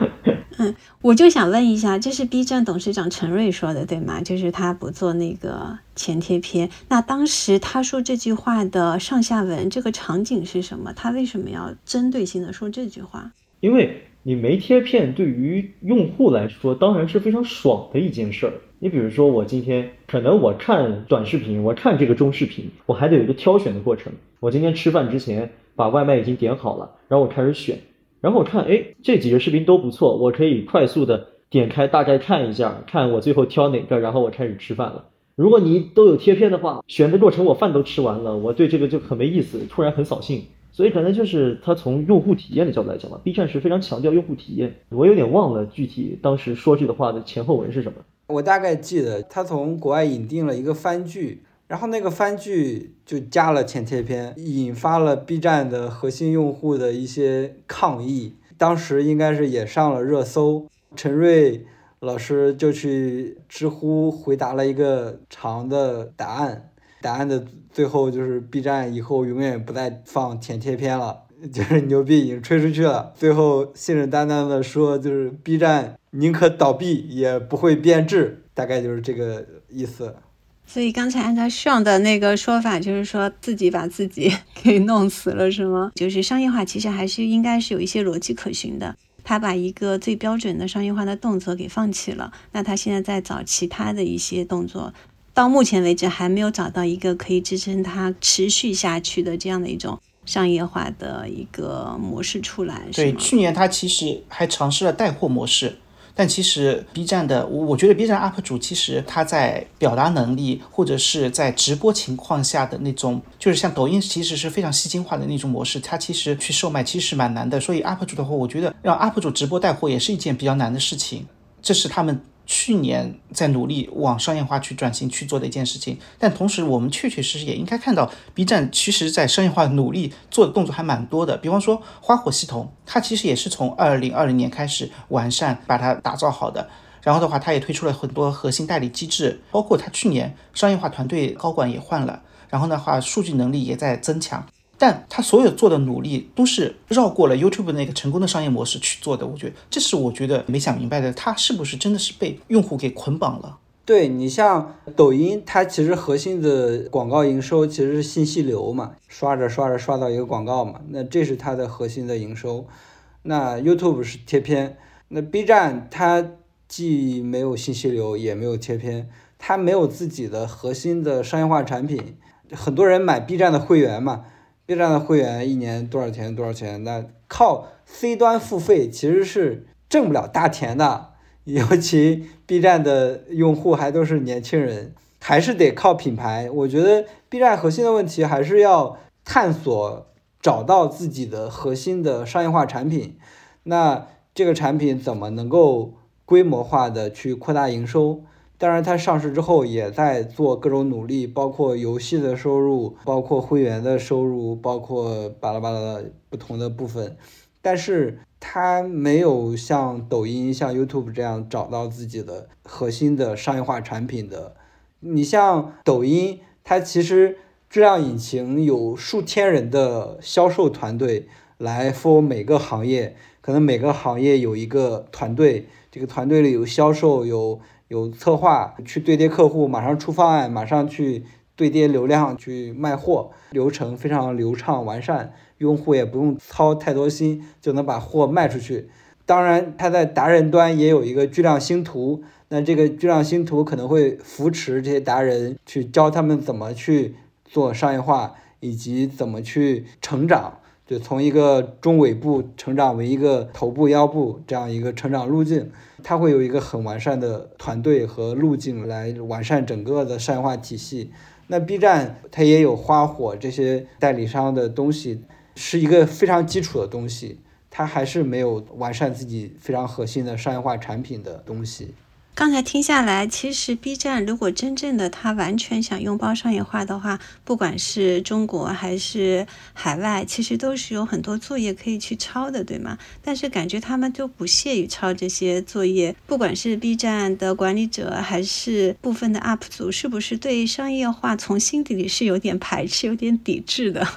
嗯，我就想问一下，这是 B 站董事长陈瑞说的，对吗？就是他不做那个前贴片。那当时他说这句话的上下文，这个场景是什么？他为什么要针对性的说这句话？因为你没贴片，对于用户来说当然是非常爽的一件事儿。你比如说，我今天可能我看短视频，我看这个中视频，我还得有一个挑选的过程。我今天吃饭之前把外卖已经点好了，然后我开始选。然后我看，哎，这几个视频都不错，我可以快速的点开，大概看一下，看我最后挑哪个，然后我开始吃饭了。如果你都有贴片的话，选的过程我饭都吃完了，我对这个就很没意思，突然很扫兴。所以可能就是他从用户体验的角度来讲吧，B 站是非常强调用户体验。我有点忘了具体当时说这个话的前后文是什么。我大概记得他从国外引进了一个番剧。然后那个番剧就加了前贴片，引发了 B 站的核心用户的一些抗议。当时应该是也上了热搜，陈瑞老师就去知乎回答了一个长的答案，答案的最后就是 B 站以后永远不再放前贴片了，就是牛逼已经吹出去了。最后信誓旦旦的说，就是 B 站宁可倒闭也不会变质，大概就是这个意思。所以刚才按照 Sean 的那个说法，就是说自己把自己 *laughs* 给弄死了，是吗？就是商业化其实还是应该是有一些逻辑可循的。他把一个最标准的商业化的动作给放弃了，那他现在在找其他的一些动作，到目前为止还没有找到一个可以支撑他持续下去的这样的一种商业化的一个模式出来。对，去年他其实还尝试了带货模式。但其实 B 站的，我我觉得 B 站 UP 主其实他在表达能力或者是在直播情况下的那种，就是像抖音其实是非常吸金化的那种模式，他其实去售卖其实是蛮难的。所以 UP 主的话，我觉得让 UP 主直播带货也是一件比较难的事情，这是他们。去年在努力往商业化去转型去做的一件事情，但同时我们确确实实也应该看到，B 站其实在商业化努力做的动作还蛮多的。比方说花火系统，它其实也是从二零二零年开始完善把它打造好的。然后的话，它也推出了很多核心代理机制，包括它去年商业化团队高管也换了，然后的话数据能力也在增强。但他所有做的努力都是绕过了 YouTube 那个成功的商业模式去做的，我觉得这是我觉得没想明白的，他是不是真的是被用户给捆绑了？对你像抖音，它其实核心的广告营收其实是信息流嘛，刷着刷着刷到一个广告嘛，那这是它的核心的营收。那 YouTube 是贴片，那 B 站它既没有信息流，也没有贴片，它没有自己的核心的商业化产品，很多人买 B 站的会员嘛。B 站的会员一年多少钱？多少钱？那靠 C 端付费其实是挣不了大钱的，尤其 B 站的用户还都是年轻人，还是得靠品牌。我觉得 B 站核心的问题还是要探索找到自己的核心的商业化产品。那这个产品怎么能够规模化的去扩大营收？当然，它上市之后也在做各种努力，包括游戏的收入，包括会员的收入，包括巴拉巴拉的不同的部分。但是它没有像抖音、像 YouTube 这样找到自己的核心的商业化产品的。你像抖音，它其实质量引擎有数千人的销售团队来 for 每个行业，可能每个行业有一个团队，这个团队里有销售有。有策划去对接客户，马上出方案，马上去对接流量去卖货，流程非常流畅完善，用户也不用操太多心就能把货卖出去。当然，它在达人端也有一个巨量星图，那这个巨量星图可能会扶持这些达人，去教他们怎么去做商业化，以及怎么去成长，就从一个中尾部成长为一个头部腰部这样一个成长路径。它会有一个很完善的团队和路径来完善整个的商业化体系。那 B 站它也有花火这些代理商的东西，是一个非常基础的东西，它还是没有完善自己非常核心的商业化产品的东西。刚才听下来，其实 B 站如果真正的它完全想拥抱商业化的话，不管是中国还是海外，其实都是有很多作业可以去抄的，对吗？但是感觉他们都不屑于抄这些作业，不管是 B 站的管理者还是部分的 UP 主，是不是对商业化从心底里是有点排斥、有点抵制的？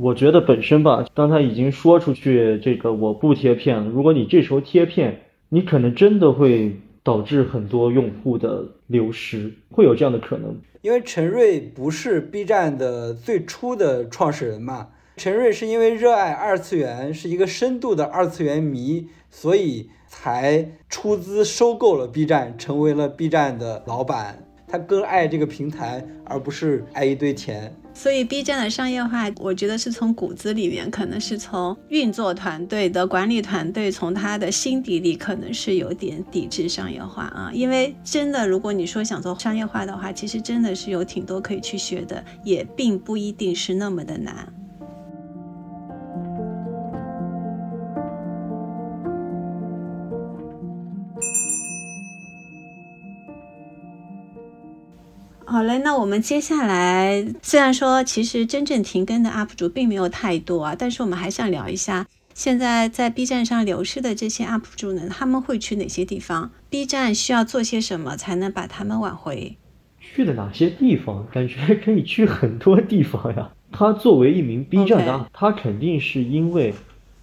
我觉得本身吧，当他已经说出去这个我不贴片了，如果你这时候贴片，你可能真的会。导致很多用户的流失，会有这样的可能。因为陈瑞不是 B 站的最初的创始人嘛，陈瑞是因为热爱二次元，是一个深度的二次元迷，所以才出资收购了 B 站，成为了 B 站的老板。他更爱这个平台，而不是爱一堆钱。所以 B 站的商业化，我觉得是从骨子里面，可能是从运作团队的管理团队，从他的心底里，可能是有点抵制商业化啊。因为真的，如果你说想做商业化的话，其实真的是有挺多可以去学的，也并不一定是那么的难。好嘞，那我们接下来虽然说其实真正停更的 UP 主并没有太多啊，但是我们还想聊一下现在在 B 站上流失的这些 UP 主呢，他们会去哪些地方？B 站需要做些什么才能把他们挽回？去了哪些地方？感觉可以去很多地方呀。他作为一名 B 站的，他肯定是因为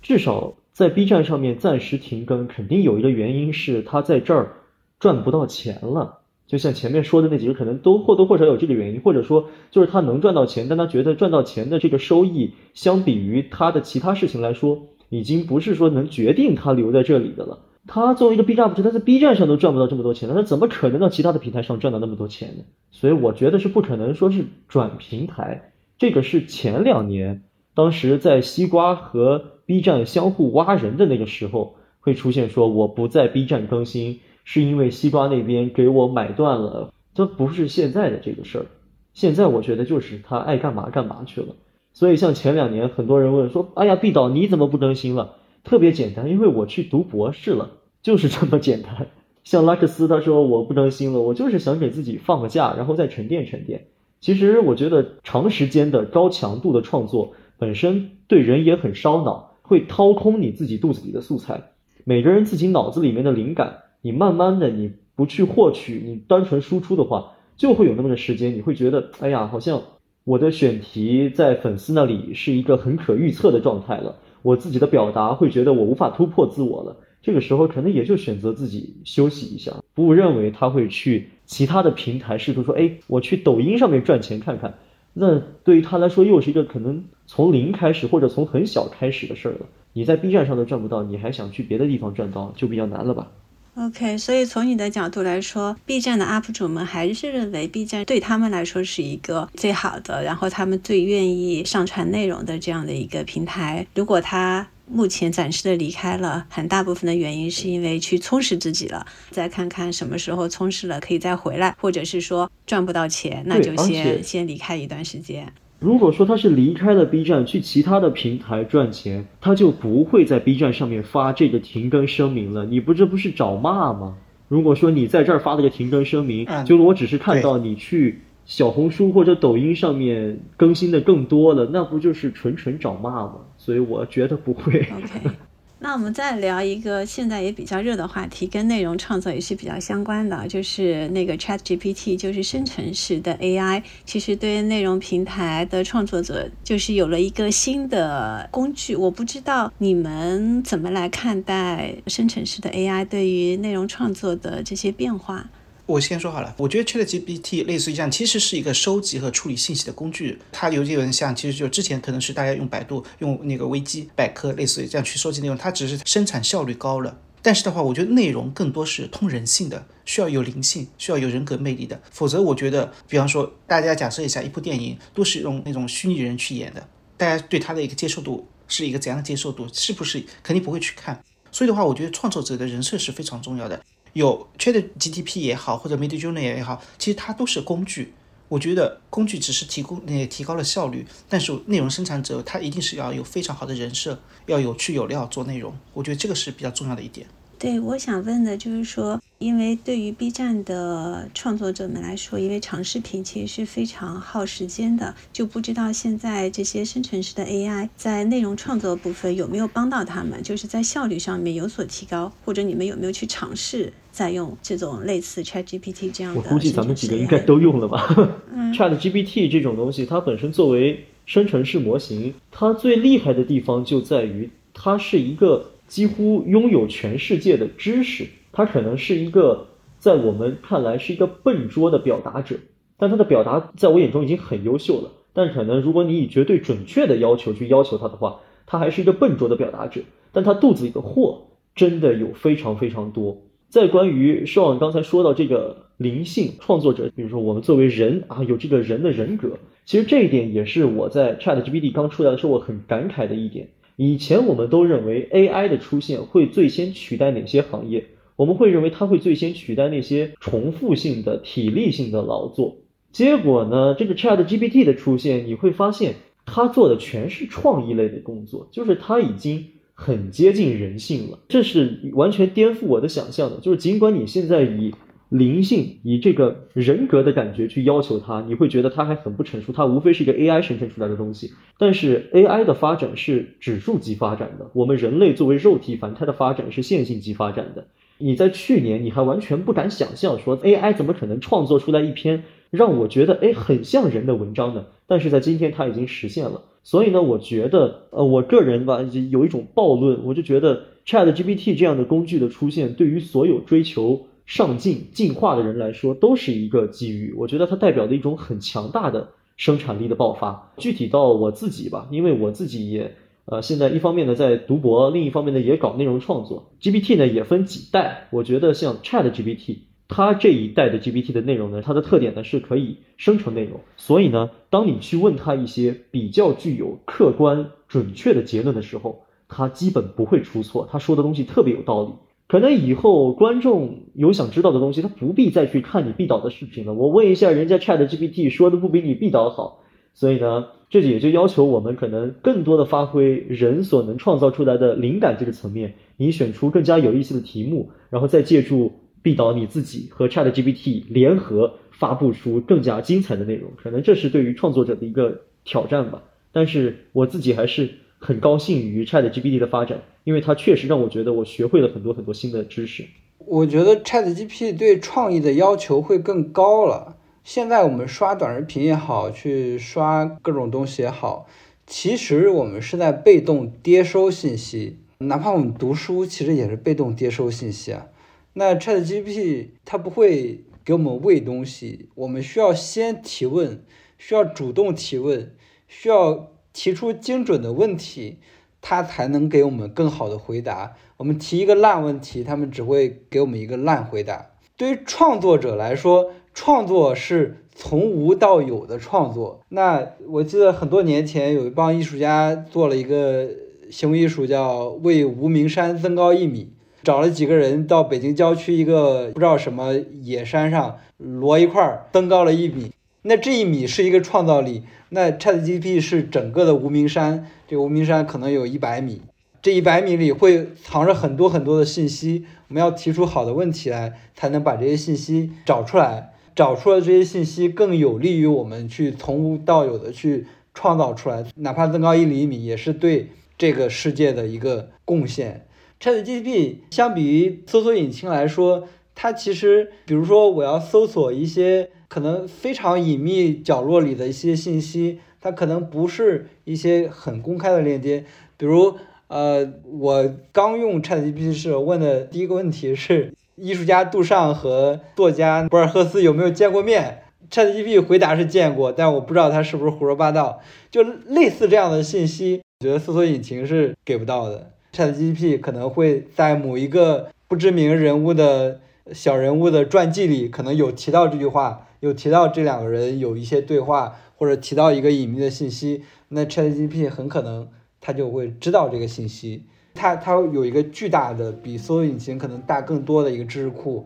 至少在 B 站上面暂时停更，肯定有一个原因是他在这儿赚不到钱了。就像前面说的那几个，可能都或多或少有这个原因，或者说就是他能赚到钱，但他觉得赚到钱的这个收益，相比于他的其他事情来说，已经不是说能决定他留在这里的了。他作为一个 B 站 UP 主，他在 B 站上都赚不到这么多钱，那他怎么可能到其他的平台上赚到那么多钱呢？所以我觉得是不可能说是转平台，这个是前两年当时在西瓜和 B 站相互挖人的那个时候会出现说我不在 B 站更新，是因为西瓜那边给我买断了，这不是现在的这个事儿。现在我觉得就是他爱干嘛干嘛去了。所以像前两年很多人问说，哎呀毕导你怎么不更新了？特别简单，因为我去读博士了，就是这么简单。像拉克斯他说我不更新了，我就是想给自己放个假，然后再沉淀沉淀。其实我觉得长时间的高强度的创作本身对人也很烧脑，会掏空你自己肚子里的素材。每个人自己脑子里面的灵感，你慢慢的你不去获取，你单纯输出的话，就会有那么个时间，你会觉得哎呀，好像我的选题在粉丝那里是一个很可预测的状态了。我自己的表达会觉得我无法突破自我了，这个时候可能也就选择自己休息一下，不认为他会去其他的平台试图说，哎，我去抖音上面赚钱看看，那对于他来说又是一个可能从零开始或者从很小开始的事儿了。你在 B 站上都赚不到，你还想去别的地方赚到，就比较难了吧。OK，所以从你的角度来说，B 站的 UP 主们还是认为 B 站对他们来说是一个最好的，然后他们最愿意上传内容的这样的一个平台。如果他目前暂时的离开了，很大部分的原因是因为去充实自己了，再看看什么时候充实了可以再回来，或者是说赚不到钱，那就先先离开一段时间。如果说他是离开了 B 站去其他的平台赚钱，他就不会在 B 站上面发这个停更声明了。你不这不是找骂吗？如果说你在这儿发了个停更声明，就我只是看到你去小红书或者抖音上面更新的更多了，那不就是纯纯找骂吗？所以我觉得不会。*laughs* 那我们再聊一个现在也比较热的话题，跟内容创作也是比较相关的，就是那个 Chat GPT，就是生成式的 AI。其实对内容平台的创作者，就是有了一个新的工具。我不知道你们怎么来看待生成式的 AI 对于内容创作的这些变化。我先说好了，我觉得 ChatGPT 类似于这样，其实是一个收集和处理信息的工具。它有点像，其实就之前可能是大家用百度、用那个维基百科，类似于这样去收集内容。它只是生产效率高了，但是的话，我觉得内容更多是通人性的，需要有灵性，需要有人格魅力的。否则，我觉得，比方说，大家假设一下，一部电影都是用那种虚拟人去演的，大家对他的一个接受度是一个怎样的接受度？是不是肯定不会去看？所以的话，我觉得创作者的人设是非常重要的。有 Chat GTP 也好，或者 Midjourney 也好，其实它都是工具。我觉得工具只是提供那提高了效率，但是内容生产者他一定是要有非常好的人设，要有趣有料做内容。我觉得这个是比较重要的一点。对，我想问的就是说，因为对于 B 站的创作者们来说，因为长视频其实是非常耗时间的，就不知道现在这些生成式的 AI 在内容创作部分有没有帮到他们，就是在效率上面有所提高，或者你们有没有去尝试在用这种类似 ChatGPT 这样的？我估计咱们几个应该都用了吧。*laughs* ChatGPT 这种东西，它本身作为生成式模型，它最厉害的地方就在于它是一个。几乎拥有全世界的知识，他可能是一个在我们看来是一个笨拙的表达者，但他的表达在我眼中已经很优秀了。但可能如果你以绝对准确的要求去要求他的话，他还是一个笨拙的表达者。但他肚子里的货真的有非常非常多。在关于寿望刚才说到这个灵性创作者，比如说我们作为人啊，有这个人的人格，其实这一点也是我在 ChatGPT 刚出来的时候我很感慨的一点。以前我们都认为 AI 的出现会最先取代哪些行业？我们会认为它会最先取代那些重复性的、体力性的劳作。结果呢，这个 ChatGPT 的出现，你会发现它做的全是创意类的工作，就是它已经很接近人性了。这是完全颠覆我的想象的。就是尽管你现在以灵性以这个人格的感觉去要求它，你会觉得它还很不成熟，它无非是一个 AI 生成出来的东西。但是 AI 的发展是指数级发展的，我们人类作为肉体凡胎的发展是线性级发展的。你在去年你还完全不敢想象说 AI 怎么可能创作出来一篇让我觉得哎很像人的文章呢？但是在今天它已经实现了。所以呢，我觉得呃我个人吧有一种暴论，我就觉得 ChatGPT 这样的工具的出现，对于所有追求上进进化的人来说，都是一个机遇。我觉得它代表的一种很强大的生产力的爆发。具体到我自己吧，因为我自己也呃现在一方面呢在读博，另一方面呢也搞内容创作。GPT 呢也分几代，我觉得像 Chat GPT，它这一代的 GPT 的内容呢，它的特点呢是可以生成内容，所以呢，当你去问它一些比较具有客观准确的结论的时候，它基本不会出错，他说的东西特别有道理。可能以后观众有想知道的东西，他不必再去看你毕导的视频了。我问一下人家 Chat GPT 说的不比你毕导好，所以呢，这也就要求我们可能更多的发挥人所能创造出来的灵感这个层面，你选出更加有意思的题目，然后再借助毕导你自己和 Chat GPT 联合发布出更加精彩的内容。可能这是对于创作者的一个挑战吧。但是我自己还是。很高兴于 Chat GPT 的发展，因为它确实让我觉得我学会了很多很多新的知识。我觉得 Chat GPT 对创意的要求会更高了。现在我们刷短视频也好，去刷各种东西也好，其实我们是在被动接收信息。哪怕我们读书，其实也是被动接收信息啊。那 Chat GPT 它不会给我们喂东西，我们需要先提问，需要主动提问，需要。提出精准的问题，它才能给我们更好的回答。我们提一个烂问题，他们只会给我们一个烂回答。对于创作者来说，创作是从无到有的创作。那我记得很多年前有一帮艺术家做了一个行为艺术，叫为无名山增高一米，找了几个人到北京郊区一个不知道什么野山上摞一块儿，增高了一米。那这一米是一个创造力。那 ChatGPT 是整个的无名山，这个无名山可能有一百米，这一百米里会藏着很多很多的信息，我们要提出好的问题来，才能把这些信息找出来，找出了这些信息更有利于我们去从无到有的去创造出来，哪怕增高一厘米，也是对这个世界的一个贡献。ChatGPT 相比于搜索引擎来说，它其实，比如说我要搜索一些。可能非常隐秘角落里的一些信息，它可能不是一些很公开的链接。比如，呃，我刚用 ChatGPT 时问的第一个问题是：艺术家杜尚和作家博尔赫斯有没有见过面？ChatGPT 回答是见过，但我不知道他是不是胡说八道。就类似这样的信息，我觉得搜索引擎是给不到的。ChatGPT 可能会在某一个不知名人物的小人物的传记里，可能有提到这句话。有提到这两个人有一些对话，或者提到一个隐秘的信息，那 ChatGPT 很可能他就会知道这个信息。它它有一个巨大的比搜索引擎可能大更多的一个知识库，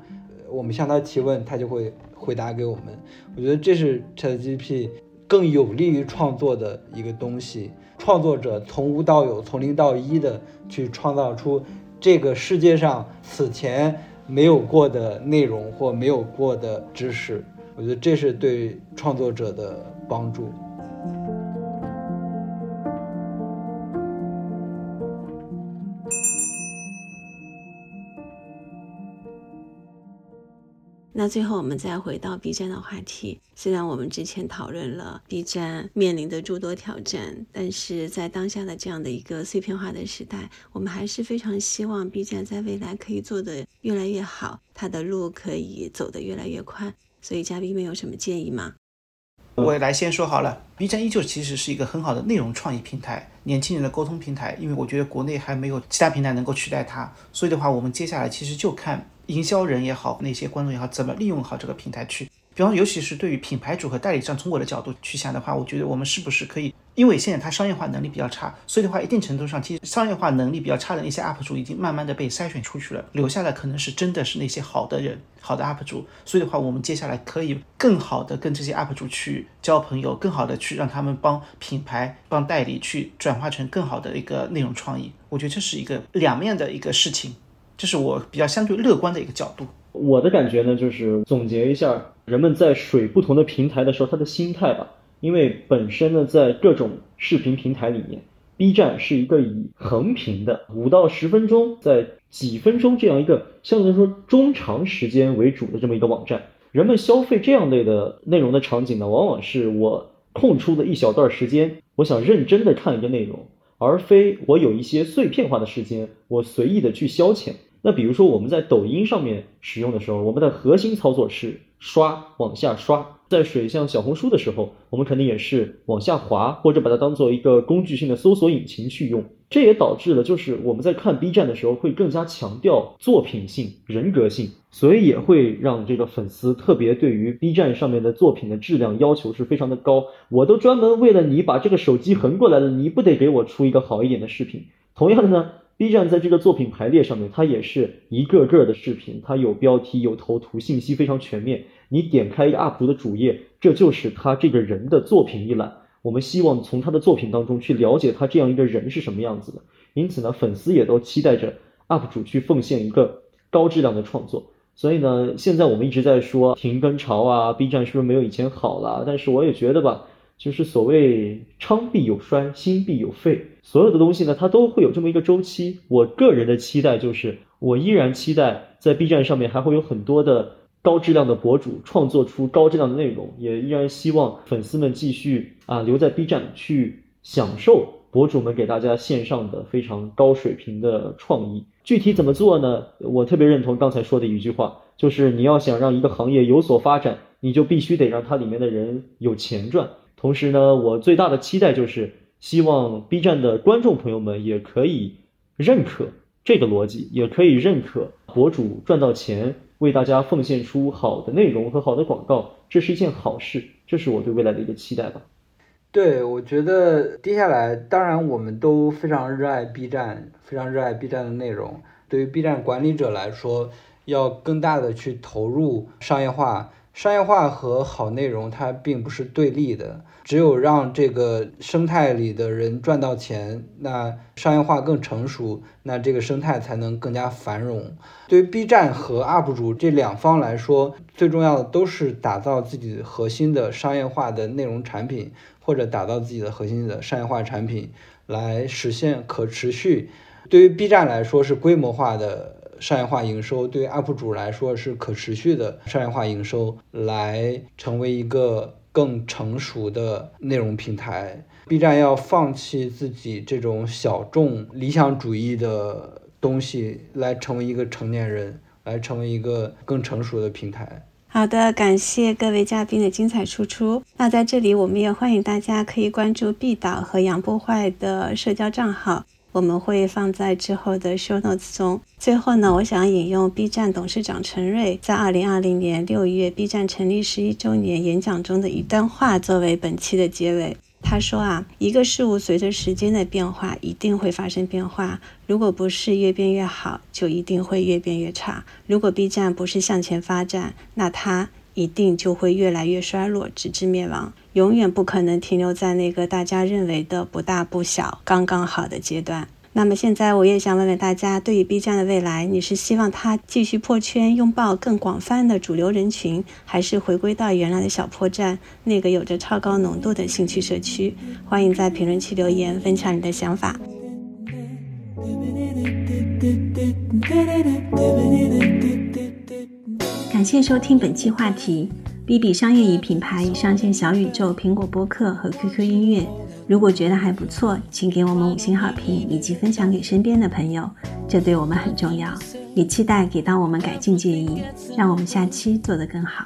我们向它提问，它就会回答给我们。我觉得这是 ChatGPT 更有利于创作的一个东西。创作者从无到有，从零到一的去创造出这个世界上此前没有过的内容或没有过的知识。我觉得这是对创作者的帮助。那最后我们再回到 B 站的话题。虽然我们之前讨论了 B 站面临的诸多挑战，但是在当下的这样的一个碎片化的时代，我们还是非常希望 B 站在未来可以做得越来越好，它的路可以走得越来越宽。所以嘉宾们有什么建议吗？我来先说好了，B 站依旧其实是一个很好的内容创意平台，年轻人的沟通平台。因为我觉得国内还没有其他平台能够取代它，所以的话，我们接下来其实就看营销人也好，那些观众也好，怎么利用好这个平台去。比方，尤其是对于品牌主和代理商，从我的角度去想的话，我觉得我们是不是可以，因为现在它商业化能力比较差，所以的话，一定程度上，其实商业化能力比较差的那些 UP 主已经慢慢的被筛选出去了，留下来可能是真的是那些好的人，好的 UP 主。所以的话，我们接下来可以更好的跟这些 UP 主去交朋友，更好的去让他们帮品牌、帮代理去转化成更好的一个内容创意。我觉得这是一个两面的一个事情，这是我比较相对乐观的一个角度。我的感觉呢，就是总结一下，人们在水不同的平台的时候，他的心态吧。因为本身呢，在各种视频平台里面，B 站是一个以横屏的五到十分钟，在几分钟这样一个相对来说中长时间为主的这么一个网站。人们消费这样类的内容的场景呢，往往是我空出的一小段时间，我想认真的看一个内容，而非我有一些碎片化的时间，我随意的去消遣。那比如说我们在抖音上面使用的时候，我们的核心操作是刷往下刷。在水像小红书的时候，我们肯定也是往下滑，或者把它当做一个工具性的搜索引擎去用。这也导致了，就是我们在看 B 站的时候会更加强调作品性、人格性，所以也会让这个粉丝特别对于 B 站上面的作品的质量要求是非常的高。我都专门为了你把这个手机横过来了，你不得给我出一个好一点的视频？同样的呢。B 站在这个作品排列上面，它也是一个个的视频，它有标题、有头图，信息非常全面。你点开一个 UP 主的主页，这就是他这个人的作品一览。我们希望从他的作品当中去了解他这样一个人是什么样子的。因此呢，粉丝也都期待着 UP 主去奉献一个高质量的创作。所以呢，现在我们一直在说停更潮啊，B 站是不是没有以前好了？但是我也觉得吧。就是所谓昌必有衰，兴必有废，所有的东西呢，它都会有这么一个周期。我个人的期待就是，我依然期待在 B 站上面还会有很多的高质量的博主创作出高质量的内容，也依然希望粉丝们继续啊留在 B 站去享受博主们给大家线上的非常高水平的创意。具体怎么做呢？我特别认同刚才说的一句话，就是你要想让一个行业有所发展，你就必须得让它里面的人有钱赚。同时呢，我最大的期待就是希望 B 站的观众朋友们也可以认可这个逻辑，也可以认可博主赚到钱，为大家奉献出好的内容和好的广告，这是一件好事，这是我对未来的一个期待吧。对，我觉得接下来，当然我们都非常热爱 B 站，非常热爱 B 站的内容。对于 B 站管理者来说，要更大的去投入商业化。商业化和好内容它并不是对立的，只有让这个生态里的人赚到钱，那商业化更成熟，那这个生态才能更加繁荣。对于 B 站和 UP 主这两方来说，最重要的都是打造自己核心的商业化的内容产品，或者打造自己的核心的商业化产品，来实现可持续。对于 B 站来说，是规模化的。商业化营收对于 UP 主来说是可持续的商业化营收，来成为一个更成熟的内容平台。B 站要放弃自己这种小众理想主义的东西，来成为一个成年人，来成为一个更成熟的平台。好的，感谢各位嘉宾的精彩输出。那在这里，我们也欢迎大家可以关注毕导和杨波坏的社交账号。我们会放在之后的 show notes 中。最后呢，我想引用 B 站董事长陈瑞在2020年6月 B 站成立十一周年演讲中的一段话作为本期的结尾。他说啊，一个事物随着时间的变化，一定会发生变化。如果不是越变越好，就一定会越变越差。如果 B 站不是向前发展，那它一定就会越来越衰落，直至灭亡。永远不可能停留在那个大家认为的不大不小、刚刚好的阶段。那么现在，我也想问问大家，对于 B 站的未来，你是希望它继续破圈，拥抱更广泛的主流人群，还是回归到原来的小破站，那个有着超高浓度的兴趣社区？欢迎在评论区留言，分享你的想法。感谢收听本期话题。B B 商业与品牌已上线小宇宙、苹果播客和 QQ 音乐。如果觉得还不错，请给我们五星好评以及分享给身边的朋友，这对我们很重要。也期待给到我们改进建议，让我们下期做得更好。